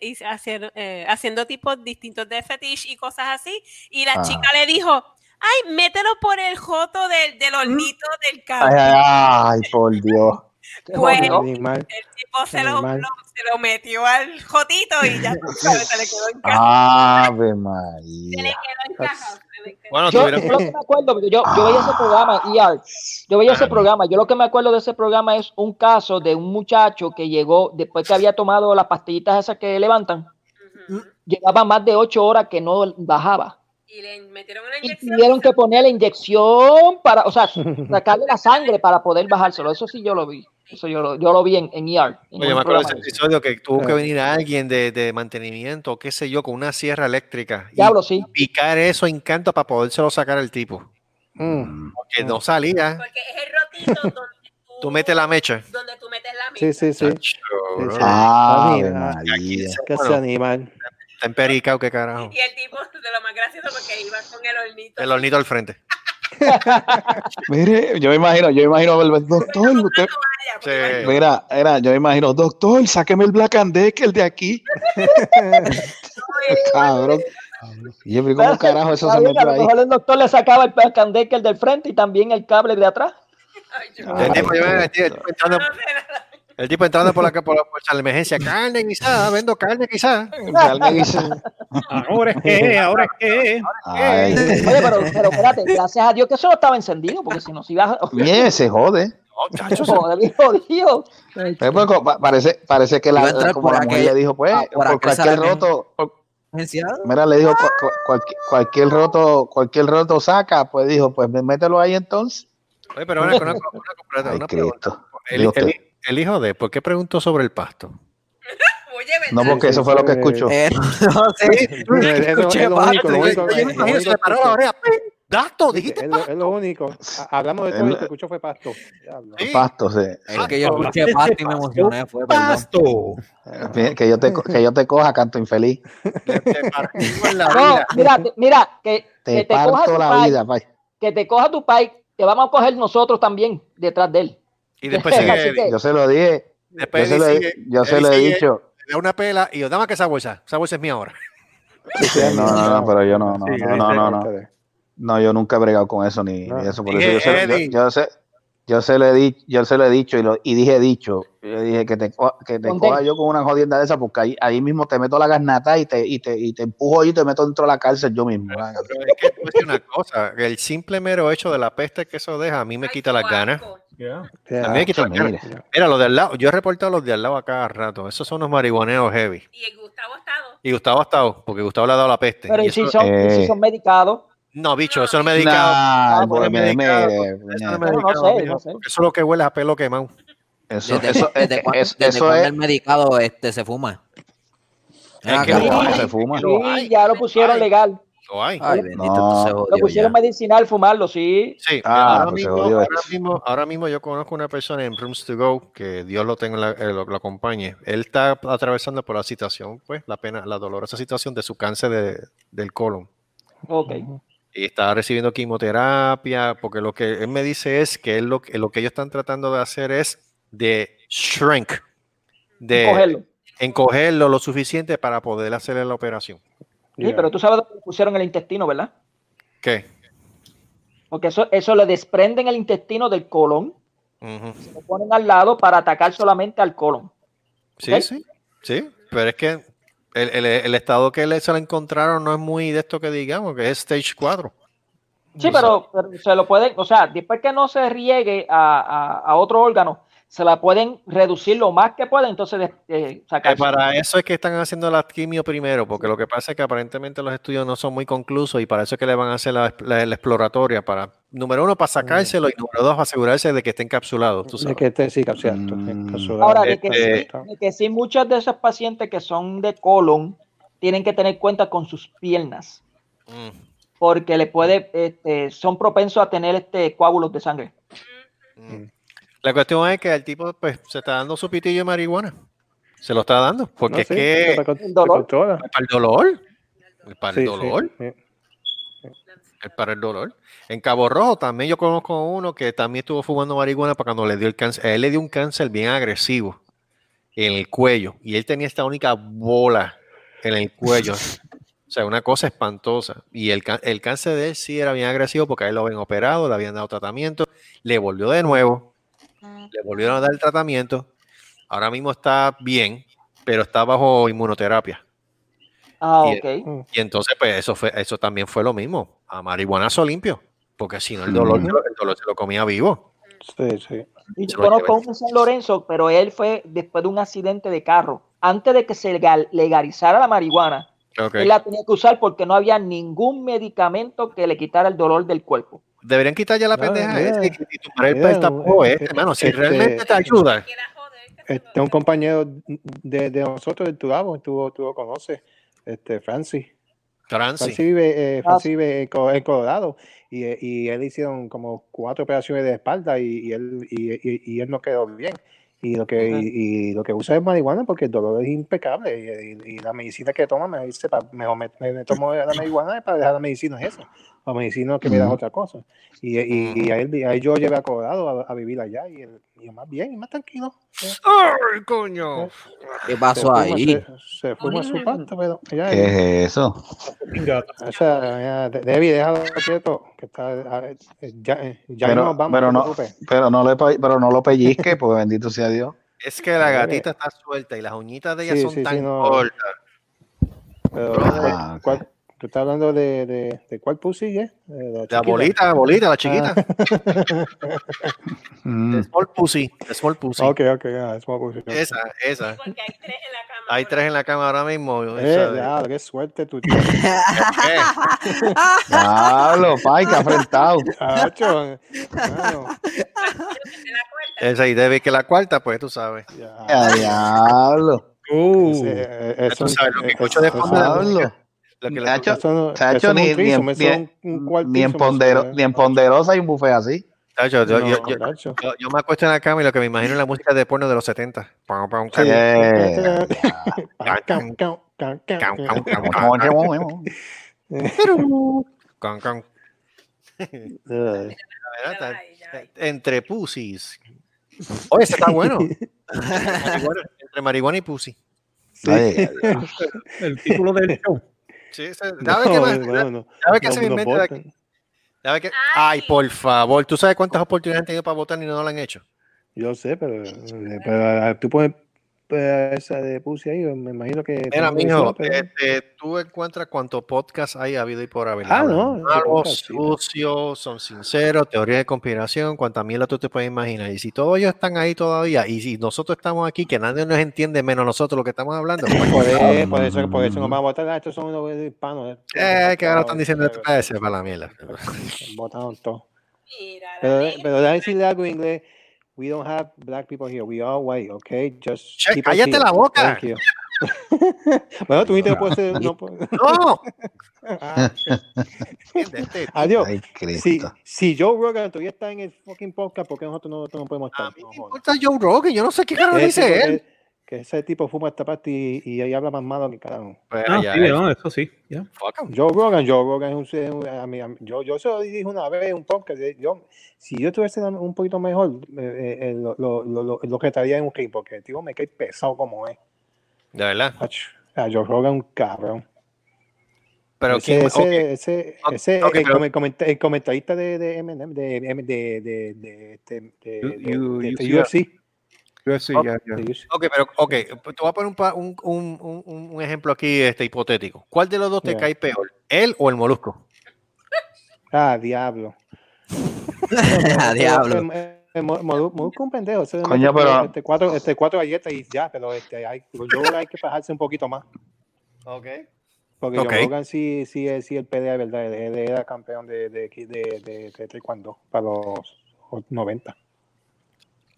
y hacer, eh, haciendo tipos distintos de fetish y cosas así. Y la Ah. chica le dijo, ay, mételo por el joto del, del hornito del campo. ay, ay, por Dios. Pues, Animal. el tipo se lo, se lo metió al jotito y ya se le quedó encajado. Ave Se le María. quedó se le quedó- Bueno, Yo, tuvieron- yo lo que me acuerdo, porque yo, yo veía ese programa, ER, yo veía ese programa, yo lo que me acuerdo de ese programa es un caso de un muchacho que llegó después que había tomado las pastillitas esas que levantan, Ujú. llevaba más de ocho horas que no bajaba. Y le metieron una Y inyección. tuvieron que ponerle inyección para, o sea, sacarle la sangre para poder bajárselo. Eso sí yo lo vi. Eso yo lo, yo lo vi en, en ER. en Oye, me acuerdo de ese episodio que tuvo que Sí. venir alguien de, de mantenimiento, qué sé yo, con una sierra eléctrica y Diablo, sí. picar eso en canto para podérselo sacar al tipo. Mm. Porque no salía. Porque es el rotito donde tú, Tú metes la mecha. donde tú metes la Sí, mecha. sí, sí. Chacho, Sí. Ave Mira. Que Bueno. animal. Está empericado, qué carajo. Y el tipo de lo más gracioso porque iba con el hornito. El hornito al frente. Mire, yo me imagino, yo me imagino, el doctor, usted, porque Sí. mira, era, yo me imagino, doctor, sáqueme el Black and Decker de aquí. Cabrón. Y yo, pero ¿cómo carajo eso se metió a lo ahí? mejor el doctor le sacaba el candecker del frente y también el cable de atrás. Ay, yo- Ay, El tipo, yo me metí, el tipo entrando, por la, por la, por la emergencia. Carne quizá, vendo carne quizá. Alguien dice, Ahora es que, ahora es que. Ay, Oye, pero, pero espérate, gracias a Dios que eso no estaba encendido, porque si no se iba a... bien, se jode. Pa- parece, parece que la, entrar como por la mujer le dijo, pues, por cualquier roto, por- mira, le dijo, cu- cu- cualquier, cualquier roto, cualquier roto saca, pues dijo, pues mételo ahí entonces. Oye, pero una, una, una, una, una pregunta. El, el- el hijo de, ¿por qué preguntó sobre el pasto? Oye, No, porque eso fue lo que escuchó. Eh, no sé. Eso es Escuché lo pasto. único, lo único, Yo se paró la escuché. oreja. Sí, dijiste Es lo, es lo único. Ha- Hablamos de todo lo que escuchó fue pasto. Sí. Pasto, sí. Es que yo escuché pasto y me emocioné, fue. Pasto. Eh, Que yo te, que yo te coja, canto infeliz. Te en la No, vida. mira, te- mira, que, Te que te coja parto tu la pai, vida, pay. que te coja tu pai, te vamos a coger nosotros también detrás de él. Y después Así sigue, que- Yo se lo dije. Yo se lo, he- sigue, yo se él lo he sigue, dicho. le da una pela y yo, dame que esa bolsa. Esa bolsa es mía ahora. Sí, no, no, no, pero yo no, no, Sí, no, no, no, no. ustedes. No, yo nunca he bregado con eso ni, No. ni eso. Por eso yo se, yo, yo se, Yo se lo he dicho, yo se lo he dicho y, lo, y dije dicho. Yo dije que te, que te coja yo con una jodienda de esa, porque ahí, ahí mismo te meto la garnata y te, y te, y te empujo y te meto dentro de la cárcel yo mismo. Pero, es que te voy a decir una cosa, el simple mero hecho de la peste que eso deja, a mí me quita las ganas. Yeah. Ganas. Mira, los de al lado, yo he reportado los de al lado a cada rato. Esos son los marihuaneos heavy. Y Gustavo ha estado. Y Gustavo ha estado, porque Gustavo le ha dado la peste. Pero y ¿y si eso- son, y eh, si son medicados? No, bicho, eso no es medicado. Nah, Eso no es me- medicado, me- eso no es me- No, no medicado, sé, mijo, no sé. porque Eso es lo que huele a pelo quemado. Eso, Desde, eso, desde es- cuan- es- desde eso cuando es. el medicado este se fuma. Es que Ah, hay, se fuma. Sí, ya lo pusieron legal. Lo hay. Ay, bendito, No, esto se Lo jodió pusieron ya. medicinal fumarlo, sí. Sí, Ah, ahora, mismo, ahora, mismo, ahora mismo yo conozco una persona en Rooms to Go, que Dios lo tenga, en la- eh, lo, lo acompañe. Él está atravesando por la situación, pues, la pena, la dolorosa situación de su cáncer de- del colon. Ok. Y está recibiendo quimioterapia, porque lo que él me dice es que él lo, que- lo que ellos están tratando de hacer es de shrink, de Cogerlo. encogerlo lo suficiente para poder hacerle la operación. Sí, pero tú sabes dónde le pusieron el intestino, ¿verdad? ¿Qué? Porque eso, eso le desprenden el intestino del colon, Ujú. lo ponen al lado para atacar solamente al colon. Sí, sí, sí, pero es que el, el- el estado que le, se lo encontraron no es muy de esto que digamos, que es stage 4. Sí, pero, pero se lo pueden, o sea, después que no se riegue a, a- a otro órgano, se la pueden reducir lo más que pueden, entonces de- eh, Que sacar. para eso es que están haciendo la quimio primero, porque lo que pasa es que aparentemente los estudios no son muy conclusos y para eso es que le van a hacer la, la- la exploratoria para, número uno, para sacárselo y número dos, asegurarse de que esté encapsulado. tú De que esté, sí, cierto. Mm. encapsulado. Ahora, de que, Este- sí, de que sí, muchos de esos pacientes que son de colon tienen que tener cuenta con sus piernas, Mm. porque le puede, este, son propensos a tener este coágulos de sangre. Mm. La cuestión es que el tipo pues, se está dando su pitillo de marihuana. Se lo está dando, porque No, es sí, que se con- el dolor. se controla. para el dolor, para el sí, dolor, sí. es para el dolor. En Cabo Rojo también yo conozco uno que también estuvo fumando marihuana para cuando le dio el cáncer. A él le dio un cáncer bien agresivo en el cuello y él tenía esta única bola en el cuello. O sea, una cosa espantosa. Y el, el cáncer de él sí era bien agresivo porque a él lo habían operado, le habían dado tratamiento, le volvió de nuevo, le volvieron a dar el tratamiento. Ahora mismo está bien, pero está bajo inmunoterapia. Ah, Y- ok. Y entonces, pues eso fue, eso también fue lo mismo, a marihuanazo limpio, porque si no el dolor, se lo- el dolor se lo comía vivo. Sí, sí. Y yo conozco en San Lorenzo, pero él fue después de un accidente de carro. Antes de que se legal- legalizara la marihuana, él la tenía que usar porque no había ningún medicamento que le quitara el dolor del cuerpo. Deberían quitar ya la pendeja mira, esa y, y tumbar el, mira, el tapón eh, este, hermano. Si este, realmente te ayuda. Este, un compañero de, de nosotros, de Turabo, tú, tú lo conoces, este, Francis. Francis. Francis vive, eh, Ah, Francis vive en Co- en Colorado y, eh, y él hicieron como cuatro operaciones de espalda y, y él, y, y- y él no quedó bien. Y lo que, y, y lo que usa es marihuana porque el dolor es impecable y, y- y la medicina que toma me dice, pa- mejor me, me- me tomo la marihuana para dejar la medicina es eso, la medicina que me da Ujú. otra cosa. Y, y, y a él, a él yo llevé a Colorado a, a vivir allá y, él, y más bien y más tranquilo. Eh, ¡Ay, coño! ¿Qué Se pasó fuma, ahí? se, se fuma su pasta, pero ya, ¿Qué es eso? o sea, Debbie, déjalo quieto, que está, eh, ya, eh, ya Pero, nos vamos, pero, no pero, no le, pe- pero no lo pellizque, pues bendito sea Dios. Es que la gatita está suelta y las uñitas de ella Sí, son sí, sí, tan no. cortas. Pero, Ah, eh, ¿cuál- ¿Tú estás hablando de, de, de cuál pussy, eh? De la La chiquita. bolita, la bolita, la chiquita. Mm. The small pussy. small pussy. Ok, ok, ya, es small pussy. Esa, esa. Porque hay tres en la cama. Hay tres en la cama ahora mismo. Eh, ya, qué suerte tú tienes. Eh, Diablo, pai, que afrentado. Mano, Esa y debe que la cuarta, pues tú sabes. ya. Diablo. Eh, eso- tú sabes lo que eh, escucho de fondo de la que le Chacho, no- Chacho, ni, un ni, en- un- un ni en pondero, es. ni en Ponderosa hay un buffet así. Yo, yo, No, yo, yo- yo me acuesto en la cama y lo que me imagino es la música de porno de los 70. Pam, pam, Sí. Eh, Cam, cam, cam, cam, cam. Cam, cam, cam, can, can. Eh, Verdad, está- Entre pussies. Oye, ese está bueno. Entre marihuana y pussy. Ay, El título del show. Sí, ese- ¿Sabes qué no, más? no, no, ¿Sabes qué no, se me inventa de aquí? Ay, por favor, ¿tú sabes cuántas oportunidades han tenido para votar y no lo han hecho? Yo sé, pero, eh, pero tú puedes esa de puse ahí, me imagino que. Mira, mijo, este, tú encuentras cuántos podcasts hay habido y por haber. Ah, no. Malos, sucios, son sinceros, teoría de conspiración, cuánta mierda tú te puedes imaginar. Y si todos ellos están ahí todavía, y si nosotros estamos aquí, que nadie nos entiende menos nosotros lo que estamos hablando. Pues, por, eso, por, eso, por eso nos vamos a votar. Ah, estos son unos hispanos. Eh, que ahora están diciendo esto para la mierda. Votaron todos. Pero, pero déjame decirle algo en inglés. We don't have black people here. We are white, okay? Just che, cállate la boca. Thank you. bueno, tú te puedes ser, no. no. Ah, Adiós. si, si Joe Rogan todavía está en el fucking podcast, ¿por qué nosotros no, no podemos estar? A mí no me importa Joe Rogan, yo no sé qué carajo dice él que ese tipo fuma esta parte y, y ahí habla más malo que carajo. Pues, ah, sí, no, eso sí. Yeah. Joe Rogan, Joe Rogan es un, a mí, a mí, yo, yo se lo dije una vez un podcast. Yo, si yo estuviese un poquito mejor, eh, eh, lo, lo, lo, lo, que estaría en un ring, porque el tío me cae pesado como es. De verdad. A Joe Rogan un cabrón. Pero ese, ¿quién? ese, Okay. ese, ese Okay, el, pero- el comenta- el comentarista de, de Eminem, de, de, de, de, de, de, de, de- de UCR. UFC. Yo sí, Ok. ya, ya. Ok, pero, ok, pues te voy a poner un, pa- un, un, un, un ejemplo aquí este, hipotético. ¿Cuál de los dos te cae peor? ¿Él o el molusco? Ah, diablo. A diablo. Eh, eh, Modu- Molusco es un pendejo. ese Coño, pero- Este cuatro, este cuatro galletas y ya, pero este, hay, yo creo que hay que bajarse un poquito más. Ok. Porque Ok. Joe Rogan sí, sí, es- sí, el PDA verdad. Él era campeón de, de, de, de, de taekwondo para los 90.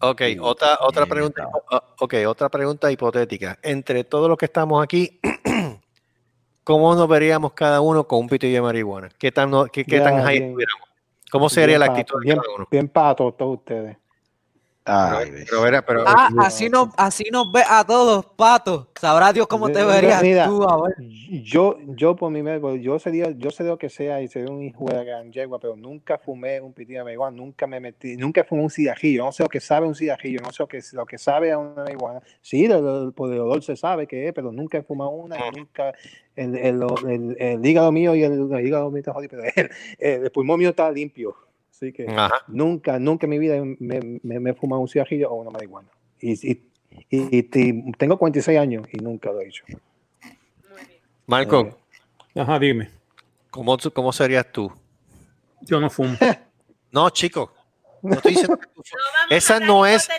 Ok, otra, otra pregunta. o- Ok, otra pregunta hipotética. Entre todos los que estamos aquí, ¿cómo nos veríamos cada uno con un pitillo de marihuana? ¿Qué tan, no- qué, qué tan high bien. estuviéramos? ¿Cómo sería Bien la pato, actitud de bien, cada uno? bien pato todos ustedes. Ay, Pero, verá, pero, Ah, así nos, así nos ve a todos, pato. Sabrá Dios cómo te verías mira, tú, a ver. Yo, yo por mi medio, yo sería, yo sé lo que sea y sería un hijo de la gran yegua, pero nunca fumé un pitillo de marihuana, nunca me metí, nunca fumé un cigarrillo, no sé lo que sabe un cigarrillo, no sé lo que, lo que sabe a una marihuana. Sí, por el olor se sabe que es, pero nunca he fumado una, y nunca, el, el, el, el hígado mío y el, el hígado mío está jodido, pero el, el pulmón mío está limpio. Así que Ajá. nunca, nunca en mi vida me, me, me he fumado un cigarrillo o una marihuana. Y, y, y- y tengo 46 años y nunca lo he hecho. Marco, Ajá, dime. ¿cómo, tú- ¿cómo serías tú? Yo no fumo. No, chico. No estoy diciendo que tú- No vamos Esa no es-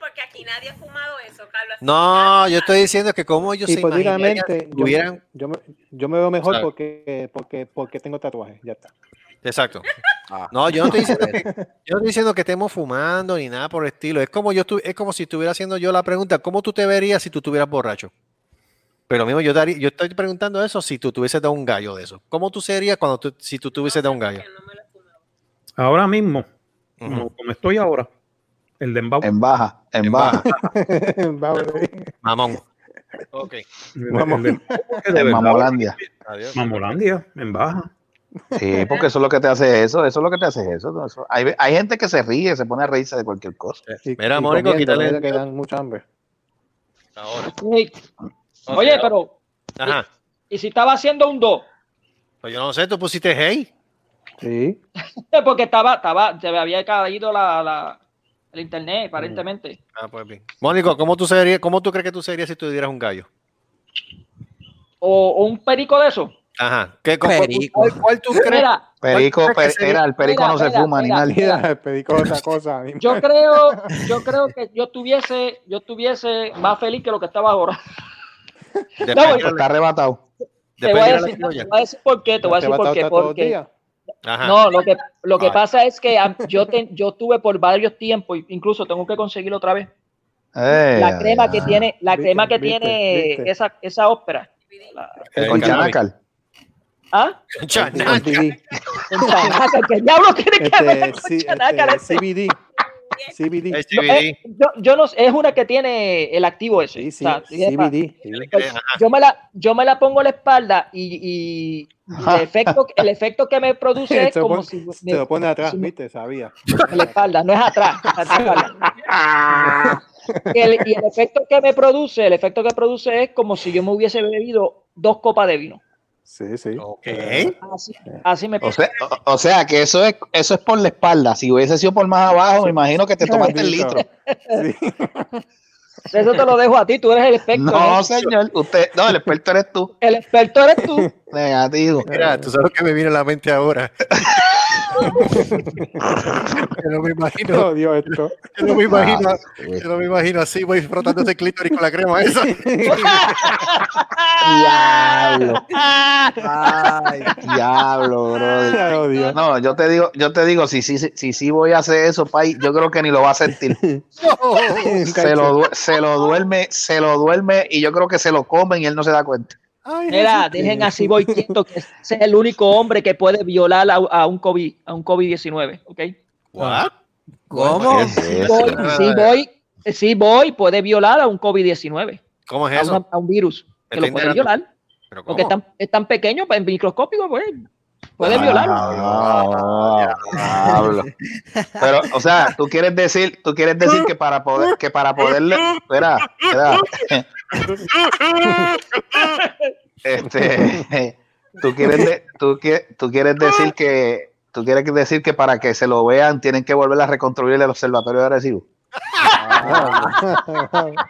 porque aquí nadie ha fumado eso, Carlos. No, yo estoy diciendo que como ellos se yo, tuvieran... yo, me, yo me veo mejor ¿Sabes? porque, porque, porque tengo tatuajes. Ya está. Exacto. No, yo no estoy diciendo que, yo no estoy diciendo que estemos fumando ni nada por el estilo. Es como yo estu- es como si estuviera haciendo yo la pregunta, ¿cómo tú te verías si tú estuvieras borracho? Pero mismo yo daría- yo estoy preguntando eso si tú tuvieses dado un gallo de eso. ¿Cómo tú serías cuando tú, si tú tuvieses dado un gallo? Ahora mismo, como, como estoy ahora, el de embau. en baja, en En baja. Mamón. Ok. Vamos. de En Mamolandia. Adiós. Mamolandia, en baja. Sí, porque eso es lo que te hace eso, eso es lo que te hace eso. eso. Hay, hay gente que se ríe, se pone a reírse de cualquier cosa. Y- Mira, y Mónico, quítale- que dan mucha hambre. Ahora. Sí. Oye, pero, Ajá. ¿y si estaba haciendo un 2? Pues yo no sé, tú pusiste hey. Sí. Porque estaba, estaba, se me había caído la, la- el internet, aparentemente. Ah, pues bien. Mónico, ¿cómo tú, serías, ¿cómo tú crees que tú serías si tú dieras un gallo? O, o un perico de eso. Ajá. ¿Qué, Perico. ¿cuál, cuál tú crees? Mira, Perico, ¿Cuál crees que per- sería? era, el perico Mira, no se mira, fuma, animal. Mira, el perico es otra cosa. yo creo, yo creo que yo estuviese, yo estuviese más feliz que lo que estaba ahora. Depende No, Está arrebatado. Te voy, a decir, cebolla. te voy a decir por qué, te voy a decir por qué. Porque. Ajá. no, lo que, lo que Ah. pasa es que yo, te- yo tuve por varios tiempos, incluso tengo que conseguirlo otra vez, Eh, la crema que tiene, la Viste, crema que viste, tiene viste. esa, esa ópera. La- El Con chanacal. ¿Ah? Chanaca. El CBD. Con chanaca, ¿Qué diablo tiene que ver Este, con sí, chanaca? este, CBD. CBD. El Yo, CBD. eh, yo, yo no sé, es una que tiene el activo ese. Sí, sí, O sea, CBD. Pues, yo me la yo me la pongo en la espalda y, y el efecto el efecto que me produce es como pone- si Se me- lo pone atrás, si viste, sabía. en la espalda no es atrás espalda. El- y el efecto que me produce el efecto que produce es como si yo me hubiese bebido dos copas de vino Sí, sí. Ok. Así, así me O sea, o, o sea que eso es, eso es por la espalda. Si hubiese sido por más abajo, me imagino que te tomaste el litro. Eso te lo dejo a ti, tú eres el experto. No, eso. señor, usted, no, el experto eres tú. El experto eres tú. Negativo. Mira, tú sabes lo que me viene a la mente ahora. yo no me imagino, No, Dios, esto. yo no me imagino, Ah, yo no me imagino así, voy frotando ese clítoris con la crema esa. Diablo, Ay, diablo, oh, Dios. No, yo te digo, yo te digo, si sí si, si, si voy a hacer eso, pay, yo creo que ni lo va a sentir. Se lo, se lo duerme, se lo duerme y yo creo que se lo comen y él no se da cuenta. Mira, dejen así voy quieto, que ese es el único hombre que puede violar a, a un COVID, a un COVID-19, ¿ok? What? ¿Cómo? ¿Qué es Voy, sí voy, sí voy, puede violar a un COVID-19, ¿Cómo es a, eso? una- a un virus, Me que lo puede violar, ¿Pero porque es tan, es tan pequeño, pues, microscópico, pues, puede Ah, violarlo. diablo. Pero, o sea, tú quieres decir, tú quieres decir que para poder, que para poderle, espera, espera. Este, tú quieres, de- tú, que- tú quieres decir que, tú quieres decir que para que se lo vean tienen que volver a reconstruir el observatorio de Arecibo.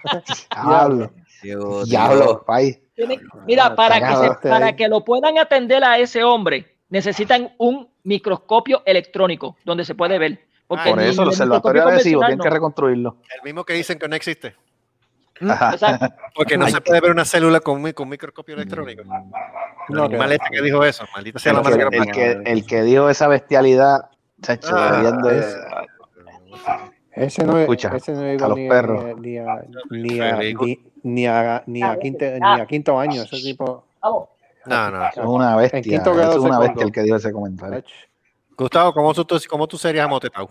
Diablo, diablo, Mira, para que, se- para que lo puedan atender a ese hombre, necesitan un microscopio electrónico donde se puede ver. Porque Por eso el observatorio Arecibo tienen que reconstruirlo. El mismo que dicen que no existe. Porque no se puede ver una célula con, mi- con microscopio electrónico. El No, que- este que dijo eso, maldita sea la El que, el, que, el que dijo esa bestialidad, chacho, Ah, es- Ese no es, Escucha, ese no a llegó los ni, perros. ni, a, ni, a, ni, a, ni a quinto, ni a quinto año. Ese tipo. No, no. es una bestia. En quinto eso grado es una segundo. bestia el que dijo ese comentario. Gustavo, ¿cómo tú, cómo tú serías amotetado?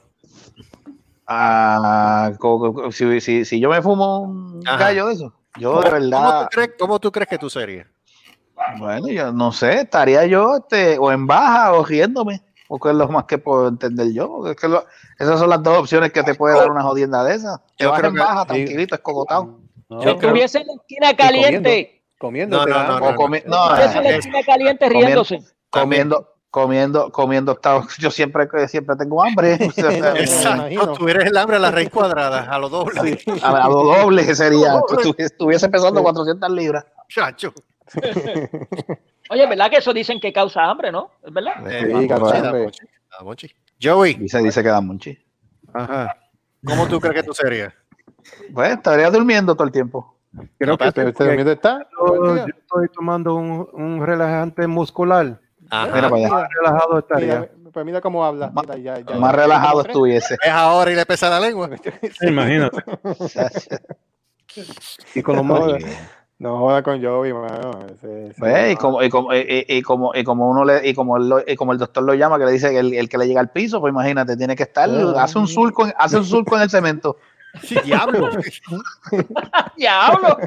Ah, co- co- si, si, si yo me fumo un Ajá. gallo de eso, yo de ¿Cómo tú, verdad, crees, ¿Cómo tú crees que tú serías? bueno, yo no sé, estaría yo este, o en baja o riéndome, porque es lo más que puedo entender yo. es que lo- esas son las dos opciones que te puede dar una jodienda de esas. Te Yo vas creo en que- baja, tranquilito, escogotado. no, Si estuviese en la esquina caliente, comiendo. No, te no, no, no, estuviese en la eh, esquina caliente comiendo- riéndose. comiendo, comiendo, comiendo, estado- yo siempre, siempre tengo hambre. O sea, Exacto, eres el hambre a la raíz cuadrada, a lo doble. a, a lo doble que sería, estuviese pesando 400 libras. Chacho. Oye, ¿verdad que eso dicen que causa hambre, no? ¿Es verdad? Eh, Sí, causa da hambre. Monchi, da Monchi. Joey, Dice, dice que da monchi. Ajá. ¿cómo tú crees que tú serías? Pues estaría durmiendo todo el tiempo. Creo No, que ¿Usted, sí, usted durmiendo está? yo, yo estoy tomando un, un relajante muscular. Ajá. Mira para allá. Más relajado estaría. Mira, pues mira cómo habla. Mira, ya, ya, Más ya- relajado estuviese. Es ahora y le pesa la lengua. Imagínate. Y con los No. No joda con Joey, mano. Ese- ese- Pues, y como y como y, y- como y como uno le y como él lo- y como el doctor lo llama que le dice que el, el que le llega al piso pues imagínate tiene que estar hace un surco en- hace un surco en el cemento Sí, diablo. ¡Diablo!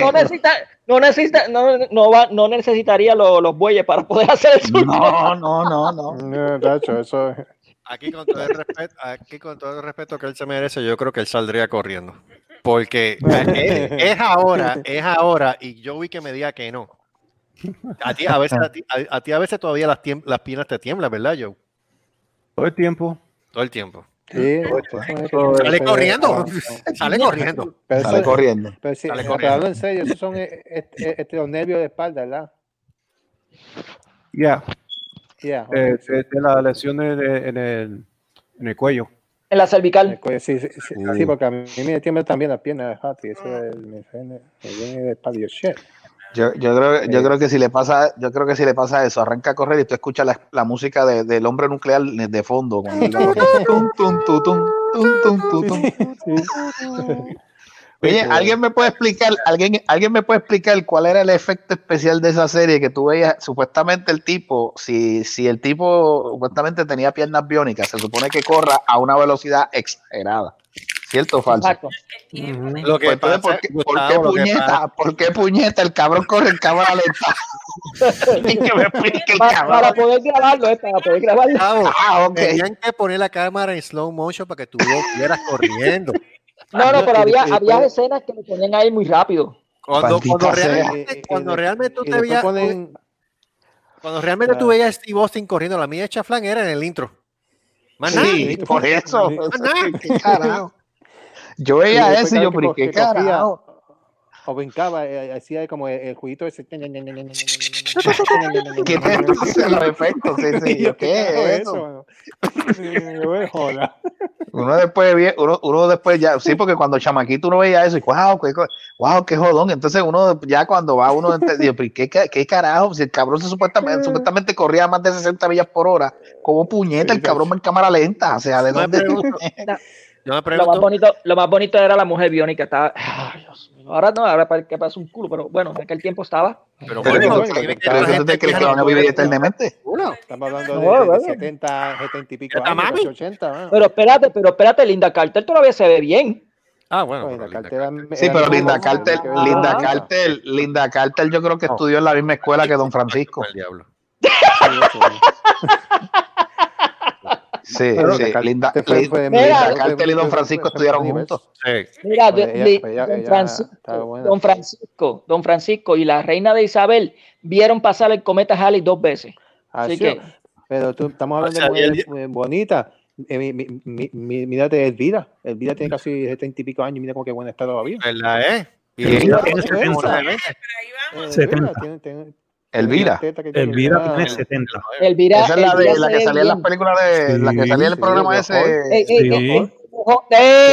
No, necesita, no necesita, no, no va, no necesitaría lo- los bueyes para poder hacer el surco. no no no no No, tacho, eso es- Aquí con todo el respeto, aquí con todo el respeto que él se merece, yo creo que él saldría corriendo. Porque es, es ahora, es ahora, y yo vi que me diga que no. A ti a veces, a ti, a- a ti a veces todavía las, las piernas te tiemblan, ¿verdad, Joe? Todo el tiempo. Todo el tiempo. Sí, Sale corriendo, ah, sale corriendo. Pero sale corriendo pero sí, Sale pero corriendo. hablando en serio, esos son eh, este, este, los nervios de espalda, ¿verdad? Ya. Yeah, Eh, ok, sí. de, de las lesiones de- en, el, en el cuello. En la El cervical. cuello, Sí, sí, sí, sí, porque a mí me tiembla también las piernas, Hati, eso es, me, viene de espalda, yo, shit. Yo, yo creo yo creo que si le pasa yo creo que si le pasa eso arranca a correr y tú escuchas la, la música de- del hombre nuclear de fondo. Oye, ¿alguien me puede explicar, alguien, alguien me puede explicar cuál era el efecto especial de esa serie que tú veías? Supuestamente el tipo, si, si el tipo supuestamente tenía piernas biónicas, se supone que corra a una velocidad exagerada. ¿Cierto o falso? Exacto. Lo que Pues, entonces, pasa, ¿por, qué, por Gustavo, qué lo que puñeta? pasa- ¿Por qué puñeta el cabrón corre en cámara lenta? Ni que me explique el Pa- para poder grabarlo, eh, para poder grabarlo. Gustavo, Ah. Tenían que poner la cámara en slow motion para que tú vieras corriendo. No, no, pero había, había escenas que lo ponían ahí muy rápido. Cuando, cuando realmente, Y- y- cuando realmente tú te veías, ponen- cuando realmente tú veías a Steve Austin corriendo, la mía de Chaflán era en el intro. Más nada. Sí, por eso. ¿Qué carajo? Yo veía eso y yo, pero que ¿qué carajo? O brincaba, eh, hacía como el, el juguito ese. ¿Qué te los efectos? ¿Qué es eso? "Eh, joda". Uno después, uno, uno después ya, sí, porque cuando chamaquito uno veía eso y wow, qué, wow, qué jodón. Entonces uno ya cuando va uno entendió, pero ¿qué, qué carajo? Si el cabrón se supuestamente, supuestamente corría a más de 60 millas por hora, ¿cómo puñeta el cabrón va en cámara lenta? O sea, ¿de Yo me pregunto, Lo más bonito, lo más bonito era la mujer biónica. Estaba, ay, Dios mío. Ahora no, ahora parece que pasa un culo, pero bueno, en aquel tiempo estaba. pero Pero bueno, bueno, que- que ¿Pero la qué tú crees que no van a vivir eternamente? Uno. Estamos hablando No, de, de bueno. 70, 70 y pico ¿Está años, mami? 80, mano. Pero espérate, pero espérate, Linda Carter todavía se ve bien. Ah, bueno. Oye, pero Linda Carter. Sí, pero Linda Carter, que Linda con- Carter, Linda Carter yo creo que estudió en la misma escuela que Don Francisco. El diablo. Sí, eso. Sí, Pero sí, Linda Linda, Carter fue- Linda- fue- Linda fue- Carter y Don Francisco estudiaron juntos. Sí. Mira, don, Francisco, don Francisco, don Francisco y la reina de Isabel vieron pasar el cometa Halley dos veces. Así Así que-. Pero tú, estamos O hablando sea, de mujeres eh, bonitas. Eh, mi, mi, mi, mírate Elvira. Elvira tiene casi 70 y pico años. Mira cómo que buena está todavía. ¿Verdad, eh? Y tiene Sí. 70. Sí. Ahí vamos. Eh, 70. Elvira. tiene Elvira ah, tiene 70. Elvira, Esa es la, de, la que salía en las películas de. la que Sí, salía en el sí, programa ese. Ey, ey, Sí. Ey, ojo,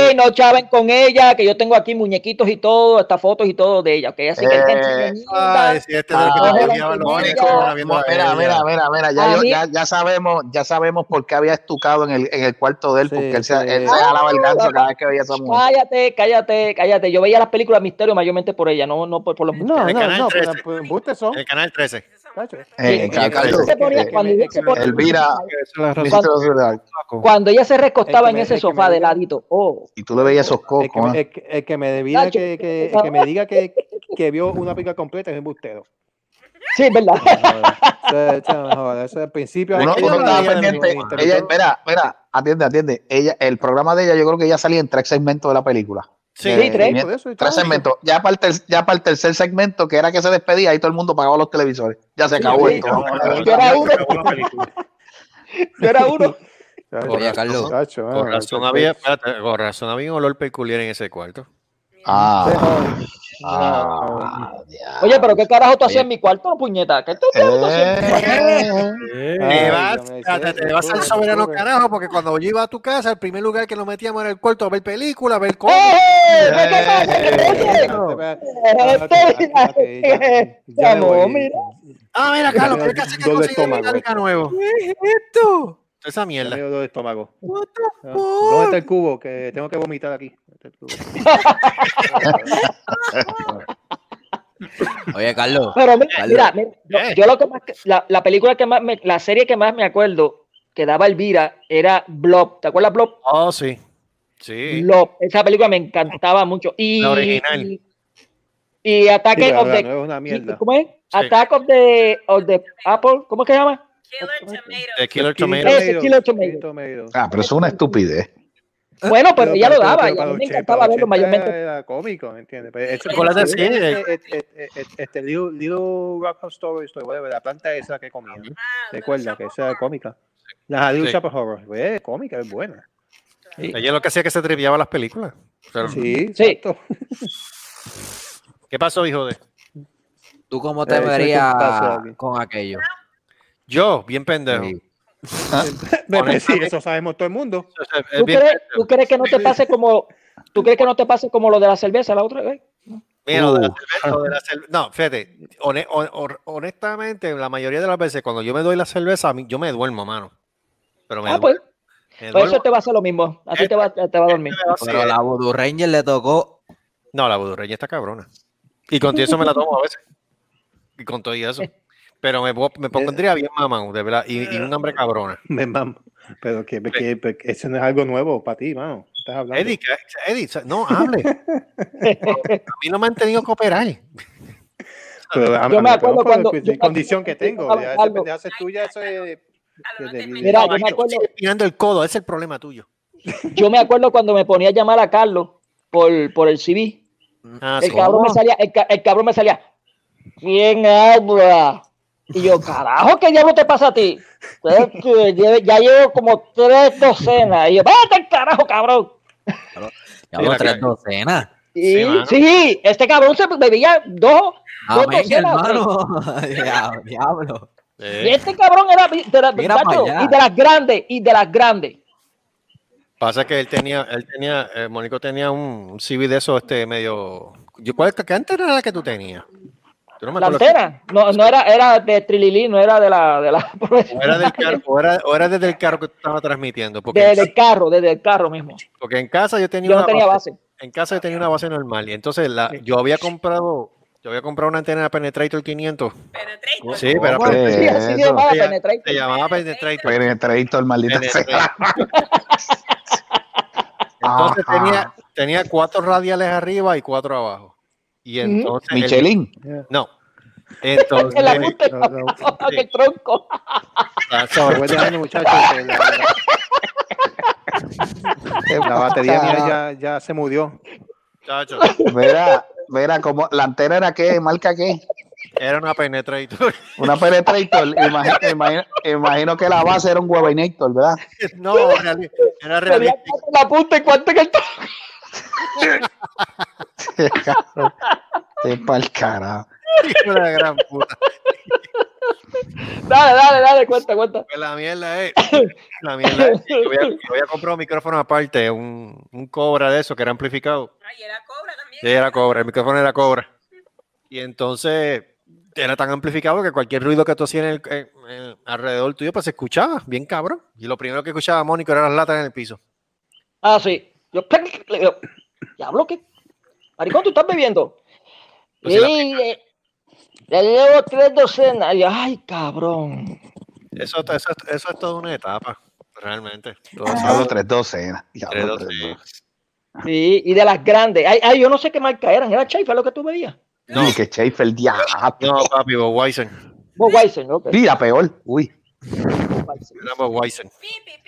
ey, no chaven con ella, que yo tengo aquí muñequitos y todo, estas fotos y todo de ella, que así que Eh, Ay, si este es el que Ah, Mira, mira, mira, mira, ya, yo- mí- ya, ya sabemos, ya sabemos por qué había estucado en el, en el cuarto de él, Sí, porque él se, sí. él se jalaba el ganso cada vez que veía a esa mujer. Cállate, cállate, cállate. Yo veía las películas de misterio mayormente por ella, no, no por, por los No, El no, canal no, 13. pero pues, embustes son. El canal 13. Cuando ella se ella recostaba en ese es que me sofá de ladito, oh, y tú le veías esos cocos. el, que- el que me diga Nacho, que, que, el que me diga que, que vio una película completa es embustero. sí, es verdad. Eso, el principio. Uno, uno estaba pendiente. Ella, espera, espera, atiende, atiende. Ella, el programa de ella, yo creo que ya salía en tres segmentos de la película. Sí, Sí, tres. eso tres segmentos. Ya para, el ter- ya para el tercer segmento, que era que se despedía, ahí todo el mundo pagaba los televisores. Ya se acabó sí, esto. Yo era uno, yo era uno. Oye, Carlos. Con ah, razón había, espérate, con razón había un olor peculiar en ese cuarto. Ah, ah. Oye, pero ¿qué carajo tú hacías en mi cuarto, puñeta? ¿Qué tú haciendo? Eh, Te vas, al soberano carajo, porque cuando yo iba a tu casa, el primer lugar que nos metíamos era el cuarto a ver películas, a ver. ¡Eh! Mira. Ah, mira, Carlos, que casi que Dolor de conseguí. Metallica nuevo. ¿Qué es esto? Esa mierda. ¿Dónde está el cubo? Que tengo que vomitar aquí. Oye, Carlos. Pero mira, Carlos. mira, mira, yo, Eh. yo lo que más, la, la película que más, me, la serie que más me acuerdo que daba Elvira era Blob. ¿Te acuerdas Blob? Oh, sí. Sí. Blob. Esa película me encantaba mucho. Y, La original. y, y Attack Sí, of the nueva es una mierda. ¿Cómo es? Attack of the, of the Apple. ¿Cómo es que se llama? Killer Tomato. The Killer Killer Tomato. Ese Killer Tomato. Tomato. Ah, pero eso es una estupidez. Bueno, pero ella lo daba. pero Y a mí me 80, encantaba verlo 80 mayormente. Era cómico, ¿me entiendes? Pero este- este- este- Este Little Little Rock House Story, whatever, la planta esa que comía. Recuerda que esa era cómica. La Little. Shop of Horror, es cómica, es buena. Ella lo que hacía es que se triviaba las películas. Sí, Sí. ¿Qué pasó, hijo de? ¿Tú cómo te Eh, es verías con aquello? Yo, bien pendejo. Sí. Pero sí, eso sabemos todo el mundo. ¿Tú crees, pendejo. ¿Tú crees que no te pase como ¿Tú crees que no te pase como lo de la cerveza la otra vez? Mira, lo de la Uh. cerveza, lo de la cerve- No, fíjate, hone- hon- hon- honestamente, la mayoría de las veces cuando yo me doy la cerveza, a mí- yo me duermo, mano. Pero me Ah, pues, duermo. Pues duermo. eso te va a hacer lo mismo. A ti te va, te va a dormir. Sí, Pero a la Voodoo Ranger le tocó. No, la budurreña está cabrona. Y con todo eso me la tomo a veces. Y con todo y eso. Pero me, me pondría bien mamá, de verdad. Y, y un hambre cabrona. Me mamo. Pero que, que- que eso no es algo nuevo para ti, mano. estás hablando? Eddie, Eddie no hable. a mí no me han tenido que operar. yo me acuerdo cuando. La condición que tengo. Ya esa pendeja tuya, eso es. Mira, yo me acuerdo. Mirando el codo, ese es el problema tuyo. Yo me acuerdo cuando me ponía a llamar a Carlos por, por el CV. Ah, el, cabrón me salía, el, el cabrón me salía. ¿Quién habla? Y yo, carajo, ¿qué diablo te pasa a ti? Ya llevo como tres docenas. Y yo, vete carajo, cabrón. Ya llevo tres docenas. Sí, sí, este cabrón se bebía dos, ah, dos docenas. diablo. Y este cabrón era de, y de las grandes, y de las grandes. Pasa que él tenía, él tenía, eh, Mónico tenía un CV de eso, este medio. ¿Cuál, ¿Qué antena era la que tú tenías? No la antena, no, no era, era de Trililí, no era de la. De la... O, era del carro, o, era, o era desde el carro que tú estabas transmitiendo. Porque desde el carro, desde el carro mismo. Porque en casa yo tenía yo no tenía base, En casa yo tenía una base normal. Y entonces la, yo había comprado. Yo había comprado una antena de Penetrator 500. Penetrator. Sí, pero. sí, así se llamaba Penetrator. Se llamaba Penetrator. Penetrator, maldita sea. Entonces tenía, tenía cuatro radiales arriba y cuatro abajo. Y entonces. Michelin. no. Entonces. el no, no, el tronco. Ah, muchachos. La, batería mía ya, ya se murió. Chacho. Verá, verá, como la antena era qué, marca qué. Era una penetrator. Una penetrator. Imagino, imagino, imagino, que la base era un webiнаtor, ¿verdad? No, era realista. La punta y cuánto que el Te pa'l carajo. La gran puta. Dale, dale, dale, cuenta, cuenta. Pues la mierda es. La mierda es. Yo voy a, comprar un micrófono aparte, un, un Cobra de eso que era amplificado. Ay, era Cobra también. Sí, era Cobra, el micrófono era Cobra. Y entonces era tan amplificado que cualquier ruido que tú hacías en el, alrededor tuyo, pues se escuchaba, bien cabrón. Y lo primero que escuchaba Mónico era las latas en el piso. Ah, sí. Yo, diablo, ¿qué? Maricón, ¿tú estás bebiendo? Pues sí, eh, ya llevo tres docenas. Y, ay, cabrón. Eso, eso, eso es toda una etapa, realmente. Solo tres docenas. Tres docenas. Sí, y de las grandes. Ay, ay, yo no sé qué marca eran. ¿Era Chaifa lo que tú veías? No, que Schaefer, diablo. No, papi, Bob Weissen. Bob Weissen, ok. Mira, peor. Uy. Era Bob Weissen.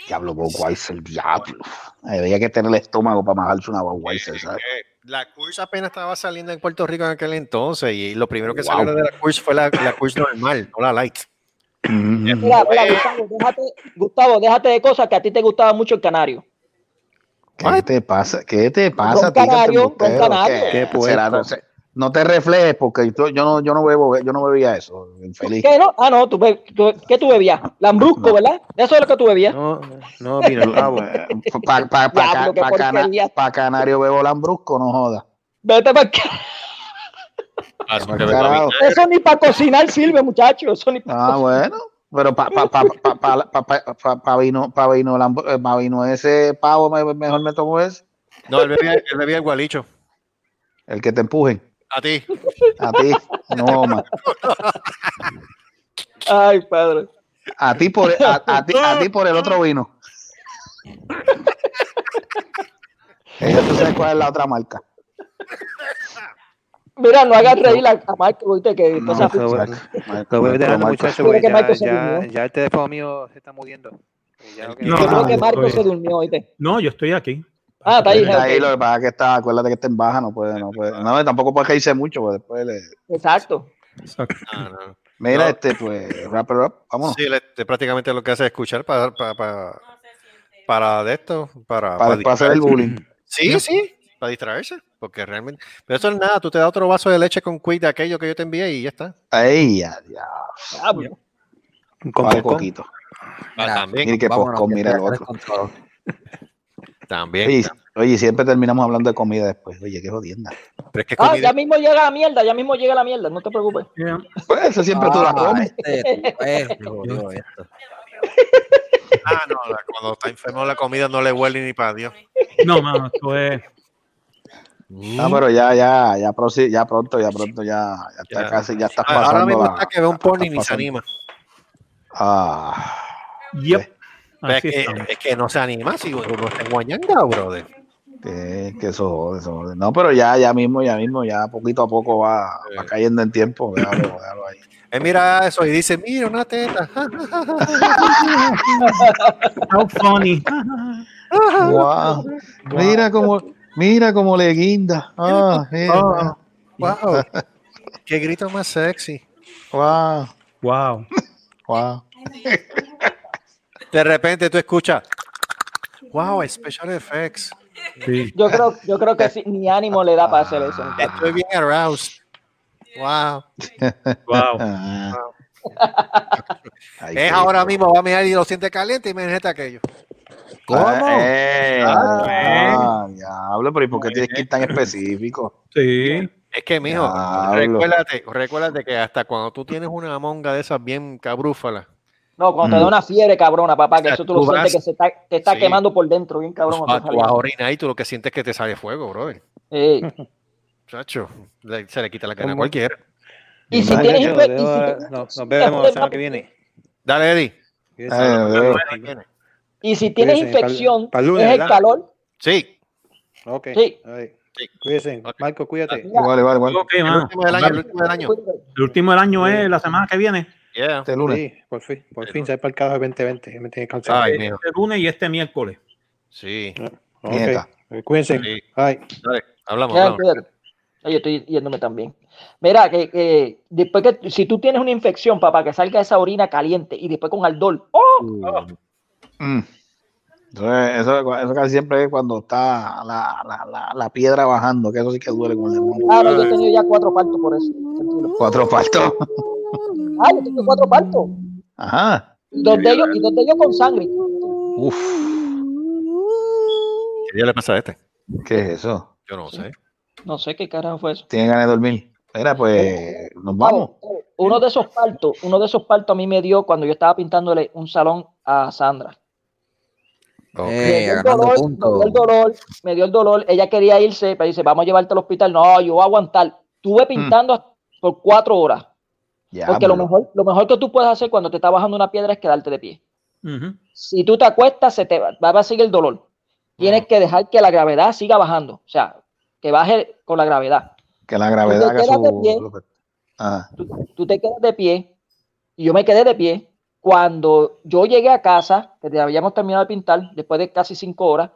Diablo, Bob Weissen, diablo. Había que tener el estómago para majarse una Bob Weissen, ¿sabes? La cursa apenas estaba saliendo en Puerto Rico en aquel entonces y lo primero que salió de la cursa fue la, la cursa normal, no la light. Mira, mira, Gustavo, déjate, Gustavo, déjate de cosas que a ti te gustaba mucho el canario. ¿Qué te pasa? ¿Qué te pasa? Con canario, con canario. ¿Qué, ¿Qué no te reflejes porque yo, no, yo no bebo, yo no bebía eso, infeliz. ¿Qué no? Ah, no, tú, ¿qué tú bebías? Lambrusco, ¿verdad? Eso es lo que tú bebías. No, no, mira, Para pa, pa, pa, pa, canario bebo lambrusco, no joda. Vete para acá. Eso ni para cocinar sirve, muchachos. Eso ni ah, bueno. Pero para pa, pa, pa, pa, pa, vino, pa vino, pa vino ese pavo, mejor me tomo ese. No, él bebía, él bebía el gualicho. El que te empujen. A ti. A ti. No, man. Ay, padre. A ti por, a, a, ti, a ti por el otro vino. Ella tú sabes cuál es la otra marca. Mira, no hagas reír a, a Marco, ¿viste? Que no, muchacho, ya, ya, ya, el teléfono mío se está muriendo. Ya, no, yo creo que Marco se durmió, ¿viste? No, yo estoy aquí. Ah, está ahí. Está ahí lo que pasa es que está, acuérdate que está en baja, no puede, no puede. No, tampoco puede reírse mucho, pues después le. Exacto. Exacto. Ah, no. Mira, este, pues, wrap it up, vámonos. Sí, este, prácticamente lo que hace es escuchar para, para, para, para de esto, para, para, para hacer el bullying. Sí, sí, para distraerse, porque realmente. Pero eso es nada, tú te das otro vaso de leche con quid de aquello que yo te envié y ya está. Ay, ya, ya. Con un poquito. Ah, también. Mira que con mira el otro. También. Oye, siempre terminamos hablando de comida después. Oye, qué jodienda. Pero es que ah, ya mismo llega la mierda, ya mismo llega la mierda, no te preocupes. Pues eso siempre tú la ah, comes. Este, ah, no, cuando está enfermo la comida no le huele ni para Dios. No, mano, esto es. Ah, pero ya, ya, ya, ya pronto, ya pronto, ya, ya está casi, ya está pasando. Ahora mismo está que ve un pony y ni se anima. Ah. Yep. Es que, es que, no se anima si uno está en Guañanga, brother. Que, que eso, eso, no, pero ya, ya mismo, ya mismo, ya poquito a poco va, va cayendo en tiempo. Déjalo, déjalo ahí. Él mira eso y dice, mira una teta. How funny. Wow. Mira cómo, mira cómo le guinda. Ah, mira. Oh, wow. Qué grito más sexy. Wow. Wow. Wow. De repente tú escuchas, wow, special effects. Sí. Yo creo, yo creo que sí, mi ánimo le da para hacer eso. Estoy bien aroused. Wow. Wow. Ah. Ay, Es ahora mismo, va a mirar y lo siente caliente y me imagínate aquello. Ah, eh, Ah, ah, diablo, pero ¿y por qué tienes que ir tan específico? Sí. Es que, mijo, Diablo. recuérdate, recuérdate que hasta cuando tú tienes una monga de esas bien cabrúfalas, No, cuando te da una fiebre cabrona, papá, que O sea, eso tú lo sientes que se está, te está Sí. quemando por dentro, bien cabrón. está tú vas a saliendo. orinar y tú lo que sientes es que te sale fuego, brother. Eh, Chacho, le- se le quita la cara a cualquiera. Y si Vale, tienes yo y debo- si no, nos vemos la semana que viene. Dale, Eddie. Y si tienes Cuídense, infección, pa'l es el ¿verdad? calor. Sí. Ok. Sí. Sí. Cuídense. Marco, cuídate. El último del año, el último del año. El último del año es la semana que viene. Yeah. Este lunes. Sí, por fin, por fin, se para el carajo de 2020. que me tiene cansado. Ay, Este lunes y este miércoles. Sí. Ok. Nieta. Cuídense. Sí. Bye. Dale, hablamos. Ya, hablamos. Yo estoy yéndome también. Mira, que, que después que si tú tienes una infección, papá, que salga esa orina caliente y después con aldol. ¡Oh! Mm. Entonces, eso, eso casi siempre es cuando está la, la, la, la piedra bajando, que eso sí que duele con el demonio. Ah, yo he tenido ya cuatro partos por eso. Cuatro partos. Ah, yo tengo cuatro partos. Ajá. Y dos de ellos, y dos de ellos con sangre. Uf, ¿Qué día le pasa a este? ¿qué es eso? Yo no sé. No sé qué carajo fue eso. Tiene ganas de dormir. Mira, pues nos vamos. Uno de esos partos, uno de esos partos a mí me dio cuando yo estaba pintándole un salón a Sandra. Me, dio el dolor, me dio el dolor, me dio el dolor. Ella quería irse, pero dice, vamos a llevarte al hospital. No, yo voy a aguantar. Estuve pintando por cuatro horas. Porque lo mejor, lo mejor que tú puedes hacer cuando te está bajando una piedra es quedarte de pie. Si tú te acuestas, se te va, va a seguir el dolor. Tienes que dejar que la gravedad siga bajando. O sea, que baje con la gravedad. que la gravedad te que de su. pie. Ajá. Tú, tú te quedas de pie y yo me quedé de pie. Cuando yo llegué a casa, que habíamos terminado de pintar, después de casi cinco horas,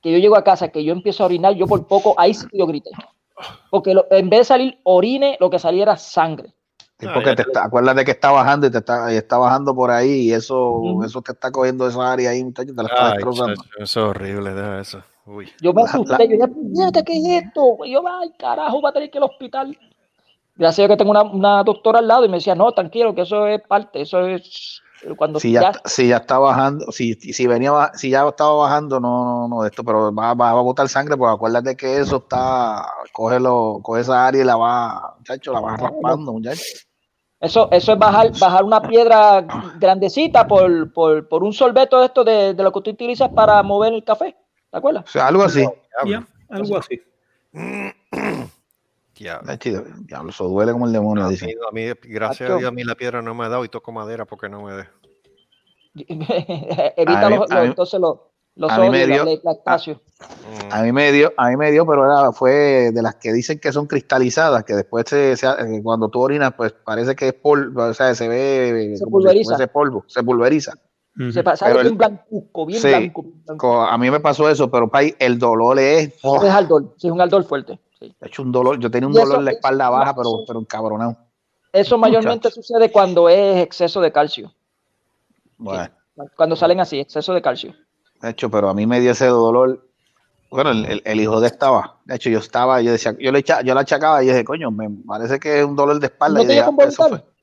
que yo llego a casa, que yo empiezo a orinar, yo por poco, ahí sí yo grité. Porque lo- en vez de salir orine, lo que salía era sangre. Sí, Ah, porque ya te está, acuérdate que está bajando y te está, y está bajando por ahí y eso, eso te está cogiendo esa área ahí, muchachos, te la está destrozando. chacho, eso es horrible, deja eso. Uy. Yo me asusté, yo dije, "Puñeta, ¿qué es esto? Y yo, ay, carajo, va a tener que ir al hospital. Gracias a que tengo una, una doctora al lado y me decía, no, tranquilo, que eso es parte, eso es cuando Si ya, si ya está bajando, si, si venía, si ya estaba bajando, no, no, no, de esto, pero va, va, va a botar sangre, pues acuérdate que eso está, cógelo, coge esa área y la va, muchacho, la va raspando, muchacho. Eso, eso es bajar, bajar una piedra grandecita por, por, por un sorbeto de esto de, de lo que tú utilizas para mover el café. ¿Te acuerdas? O sea, algo así. Ya, algo así. Chido, Diablo, eso duele como el demonio, A mí, dice. a mí, gracias a Dios, a mí la piedra no me ha dado y toco madera porque no me dé. Evita A mí- los, a los- mí- entonces los, los a mí me odios, dio- la, la espacio. A mí me dio, a mí me dio, pero era, fue de las que dicen que son cristalizadas, que después se, se- eh, cuando tú orinas, pues parece que es polvo, o sea, se ve Se como si pulveriza. fuese polvo, se pulveriza. Se pasa Pero el- bien blancuzco, bien Sí. blanco. bien blanco. Co- A mí me pasó eso, pero pay, el dolor es, oh, Es aldol, sí, es un aldol fuerte. sí. he hecho un dolor, yo tenía un Y dolor eso- en la espalda baja, pero, pero encabronado. Eso mayormente sucede cuando es exceso de calcio. Bueno, Cuando salen así, exceso de calcio. De hecho, pero a mí me dio ese dolor. Bueno, el, el- el hijo de estaba. De hecho, yo estaba, yo decía, yo le echa, yo la achacaba y dije, coño, me parece que es un dolor de espalda. ¿No y te dije, dio "Ah, eso vomitar? fue".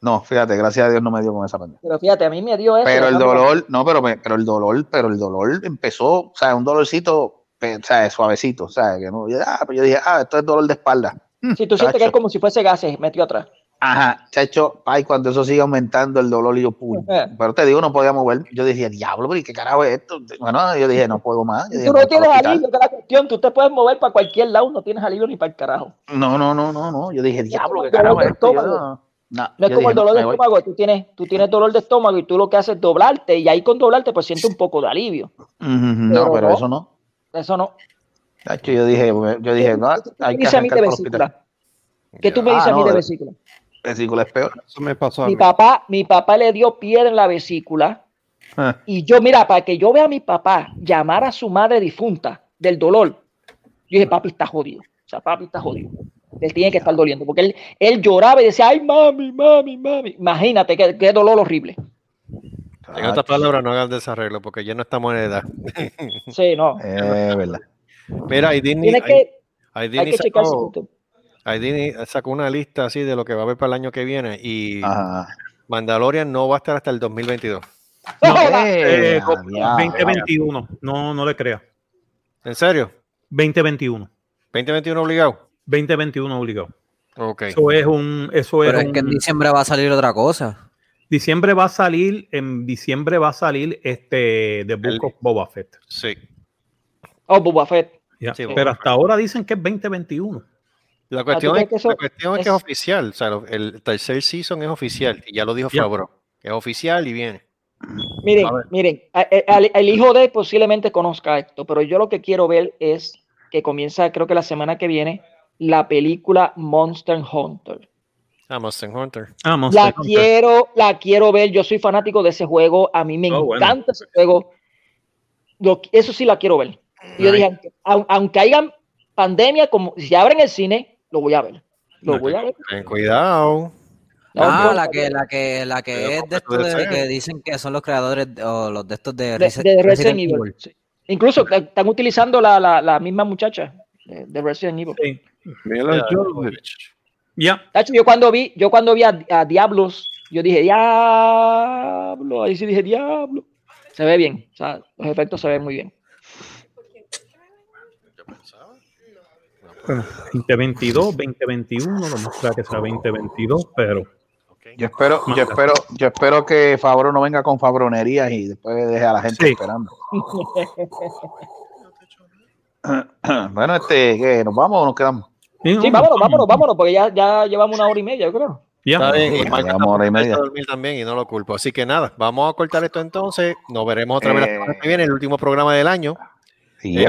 No, fíjate, gracias a Dios no me dio con esa pendeja. Pero fíjate, a mí me dio eso. Pero el dolor, no, pero, me- pero el dolor, pero el dolor empezó, o sea, un dolorcito, o sea, suavecito, o sea, que no, yo, ah, pero yo dije, ah, esto es dolor de espalda. Si tú sientes que es como si fuese gases metido atrás. Ajá, chacho, ay, cuando eso sigue aumentando el dolor, y yo, Eh. pero te digo, no podía mover. Yo decía, diablo, pero ¿y qué carajo es esto? Bueno, yo dije, no puedo más. Dije, Tú "Me no tienes para el hospital". alivio, que es la cuestión. Tú te puedes mover para cualquier lado, no tienes alivio ni para el carajo. No, no, no, no, no. Yo dije, diablo, qué el carajo es esto. Yo, no, no, No es como dije, el dolor de estómago, tú tienes, tú tienes dolor de estómago y tú lo que haces es doblarte y ahí con doblarte pues sientes un poco de alivio. Ujú, No, Pero pero no. eso no. Eso no. yo dije, yo dije, no, hay que dice a mí de vesícula? ¿Qué tú me dices a mí de vesícula? Vesícula es peor. Eso me pasó a Mi mí. papá, mi papá le dio piedra en la vesícula. Ah. Y yo, mira, para que yo vea a mi papá llamar a su madre difunta del dolor, yo dije, papi está jodido. O sea, papi está jodido. Él tiene que estar doliendo. Porque él, él lloraba y decía, ay, mami, mami, mami. Imagínate qué, qué dolor horrible. En otras palabras, no hagan desarreglo porque ya no estamos en edad. Sí, no. Eh, verdad. Mira, y Disney, Tiene que, hay Disney que checarse. sacó, Disney sacó una lista así de lo que va a haber para el año que viene y Ajá. Mandalorian no va a estar hasta el 2022. Eh, Eh, diablo. 2021. No, no le crea. ¿En serio? 2021. 2021 obligado. 2021 obligado. Ok. Eso es un. Eso Pero es, es que en un- diciembre va a salir otra cosa. diciembre va a salir. En diciembre va a salir este The Book El- of Boba Fett. Sí. Oh, Boba Fett. Sí, Pero hasta ahora dicen que es 2021. La cuestión, es, que eso la cuestión es que es- es oficial. O sea, el tercer season es oficial. Y ya lo dijo. Favreau. Es oficial y viene. Miren, miren, el hijo de él posiblemente conozca esto, pero yo lo que quiero ver es que comienza, creo que la semana que viene, la película Monster Hunter. Ah, Monster Hunter. Ah, Monster La Hunter. quiero, la quiero ver. Yo soy fanático de ese juego. A mí me Oh, bueno. encanta ese juego. Lo- eso sí la quiero ver. Yo dije, aunque, au- aunque haya pandemia, como si abren el cine, lo voy a ver. Lo No, voy a ver. Ten cuidado. No, ah, la que, la que, la que Pero es de estos de, que dicen que son los creadores de- o los de estos de, de, Resi- de Resident Resident Evil. Evil. sí. Incluso están utilizando la, la, la misma muchacha de, de Resident Evil. Sí. Mila Jovovich. Ya. Tacho, yo cuando vi, yo cuando vi a, a Diablos, yo dije, Diablo, ahí sí dije, Diablo. Se ve bien, o sea, los efectos se ven muy bien. 2022, 2021, lo más claro que sea 2022, pero Yo espero, yo espero, yo espero que Favreau no venga con fabronerías y después deje a la gente Sí. esperando. bueno, este, ¿qué? ¿Nos vamos o nos quedamos? Sí, Sí, vámonos, vámonos, vámonos, porque ya, ya llevamos una hora y media, yo creo. Ya. Está bien. Y hora y media. dormir también y no lo culpo. Así que nada, vamos a cortar esto entonces. Nos veremos otra vez la Eh. semana que viene, el último programa del año. Sí,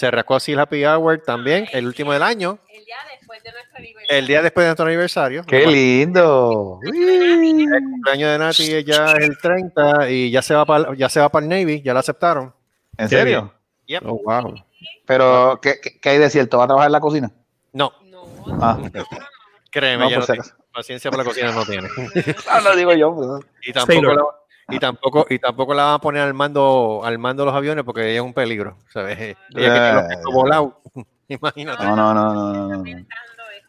se rascó así el Happy Hour también, el último del año. El día después de nuestro aniversario. El día después de nuestro aniversario. Qué lindo. El cumpleaños de Nati ya es el 30 y ya se va para ya se va para el Navy, ya lo aceptaron. ¿En serio? Yep. Oh, wow. Pero, ¿qué, qué, hay de cierto? ¿Va a trabajar en la cocina? No, No, Ah, créeme, No, ya no si acaso. paciencia para la cocina no tiene. Ah, lo digo yo. pues. Y tampoco, y tampoco y tampoco la van a poner al mando al mando de los aviones porque ella es un peligro, ¿sabes? Ella que tiene los pies volados. Imagínate. No, no, no, no, no, no.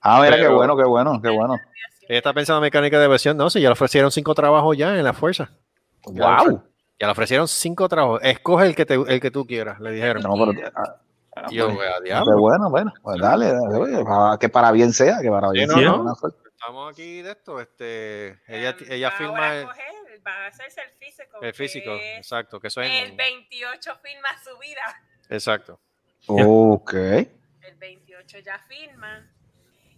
Ah, mira, qué bueno, qué bueno, qué bueno. Ella está pensando en mecánica de versión, no, si ya le ofrecieron cinco trabajos ya en la fuerza. Ya le ofre- Wow. Ya le ofrecieron cinco trabajos. Escoge el que te, el que tú quieras, le dijeron. No, pero, ah, ah, yo, pues, "Wea, qué diablo". bueno, bueno, pues dale, dale, oye, para- que para bien sea, que para bien sea. no. Estamos aquí de esto, este, ella, ella firma va a hacerse el físico. el físico, que exacto, que eso es El en- 28 firma su vida. exacto. Ok. El 28 ya firma.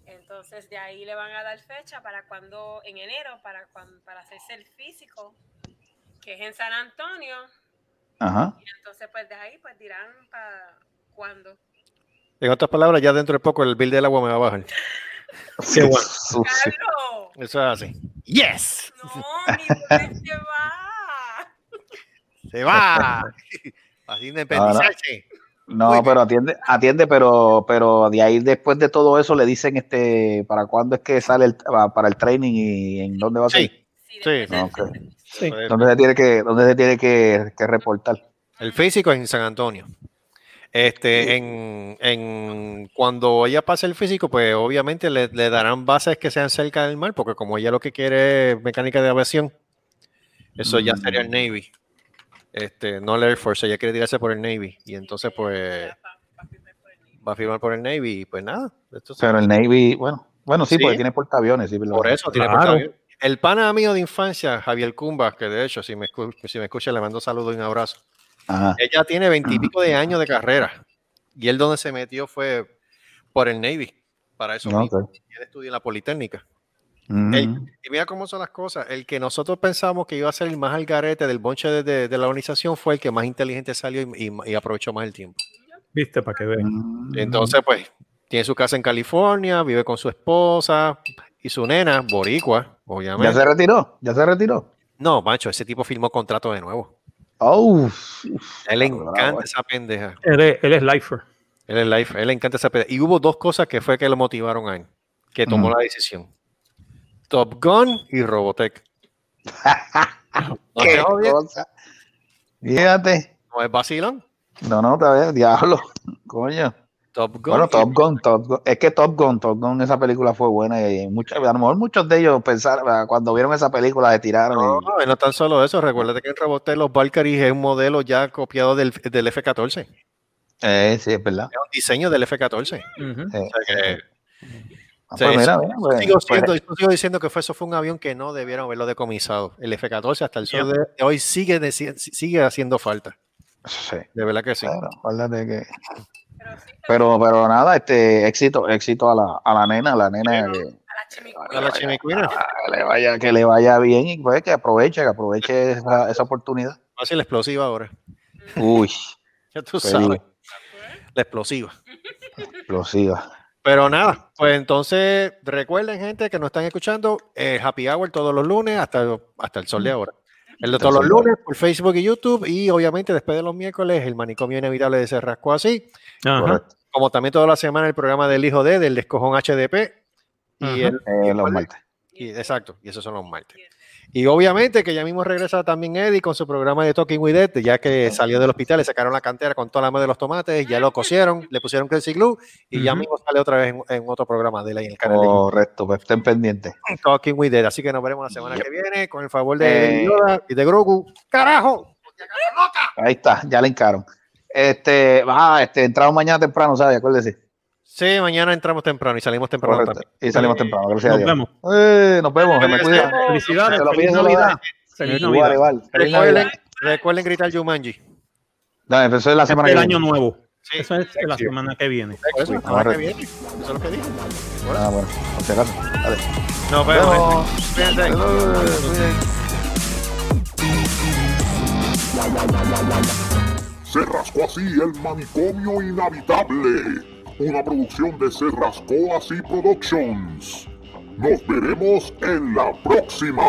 Entonces de ahí le van a dar fecha para cuando, en enero, para, cuan- para hacerse el físico, que es en San Antonio. Ajá. Y entonces pues de ahí pues dirán para cuándo. En otras palabras, ya dentro de poco el bill del agua me va a bajar. Qué. Eso es así. ¡Yes! No, mi se va. ¡Se va! Así independizarse. No, pero atiende, atiende, pero, pero de ahí después de todo eso le dicen este para cuándo es que sale el, para el training y en dónde va a ser. Sí, Sí, no, ¿Dónde se tiene que, dónde se tiene que, que reportar? El físico es en San Antonio. Este, en, en cuando ella pase el físico, pues obviamente le, le darán bases que sean cerca del mar, porque como ella lo que quiere es mecánica de aviación, eso ya sería el Navy. Este, no el Air Force, ella quiere tirarse por el Navy. Y entonces, pues, va a firmar por el Navy y pues nada. Esto Pero el Navy, bueno, bueno, sí, Sí. porque tiene portaaviones, sí, por eso tiene Claro. portaaviones. El pana mío de infancia, Javier Cumba, que de hecho, si me, si me escucha, le mando saludos y un abrazo. Ajá. Ella tiene veintipico de años de carrera. Y él donde se metió fue por el Navy. Para eso No. Y él estudia en la Politécnica. El- y mira cómo son las cosas. El que nosotros pensamos que iba a ser el más al garete del bonche de, de- de la organización fue el que más inteligente salió y, y- y aprovechó más el tiempo. Viste, para que vean. Mm. Entonces, pues, tiene su casa en California, vive con su esposa y su nena, boricua, obviamente. ¿Ya se retiró? ¿Ya se retiró? No, macho, ese tipo firmó contrato de nuevo. Oh, él le encanta esa pendeja. Él es, él es lifer. Él es lifer, él le encanta esa pendeja. Y hubo dos cosas que fue que lo motivaron a él, que tomó la decisión. Top Gun y Robotech. ¿Qué cosa? Fíjate. ¿No es vacilón? No, no, todavía, diablo. Coño. Top Gun. Bueno, Top Gun, Top Gun. Es que Top Gun, Top Gun, esa película fue buena y muchos, a lo mejor muchos de ellos pensaron, cuando vieron esa película, de tiraron. No, y... no tan solo eso. Recuerda que el Robotech, los Valkyries es un modelo ya copiado del, del F-14. Eh, sí, es verdad. Es un diseño del F-14. Uh -huh. o sea que, Ah, pues mira, mira, pues, sigo, pues, siendo, sigo, diciendo que fue, eso fue un avión que no debieron haberlo decomisado. El F-14 hasta el sol de hoy sigue, de, sigue haciendo falta. Sí. De verdad que sí. Claro, que... Pero, pero nada, este éxito, éxito a la, a la nena, a la nena que, a la chimicuina. Que le vaya, que le vaya bien y pues que aproveche, que aproveche esa, esa oportunidad. Va a ser la explosiva ahora. Uy. ya tú sabes. La explosiva. Explosiva. Pero nada, pues entonces recuerden, gente, que nos están escuchando, eh, Happy Hour todos los lunes hasta, hasta el sol de ahora. El de todos los lunes por Facebook y YouTube y obviamente después de los miércoles el manicomio inevitable de Cerrasco así. Como también toda la semana el programa del hijo de, del descojón HDP. Y, el, eh, los martes. Y, exacto, y esos son los martes. Y obviamente que ya mismo regresa también Eddie con su programa de Talking with Ed, ya que salió del hospital, le sacaron la cantera con toda la madre de los tomates, ya lo cosieron, le pusieron Crazy Glue y uh -huh. ya mismo sale otra vez en, en, otro programa de él en el canal. Correcto, pues estén pendientes. Talking with Ed, así que nos veremos la semana yep. que viene con el favor de eh, Yoda y de Grogu. ¡Carajo! Ahí está, ya le encaron. Este, ah, este, entramos mañana temprano, ¿sabes? Acuérdese. Sí, mañana entramos temprano y salimos temprano Correcto. también. Y salimos temprano, gracias nos a Dios. Vemos. Eh, nos vemos. Me cuida. Felicidades. Se lo Feliz Navidad. Feliz Feliz Navidad. Navidad. Recuerden, gritar Jumanji. No, eso es la semana el que año viene. nuevo. Sí. Eso es la semana que viene. Eso, la semana que viene. Eso es lo que dijo. Ah, bueno, por si acaso. Dale. Nos vemos. Cuídense. Se rascó así el manicomio inhabitable. Una producción de Se rascó así Productions. Nos veremos en la próxima.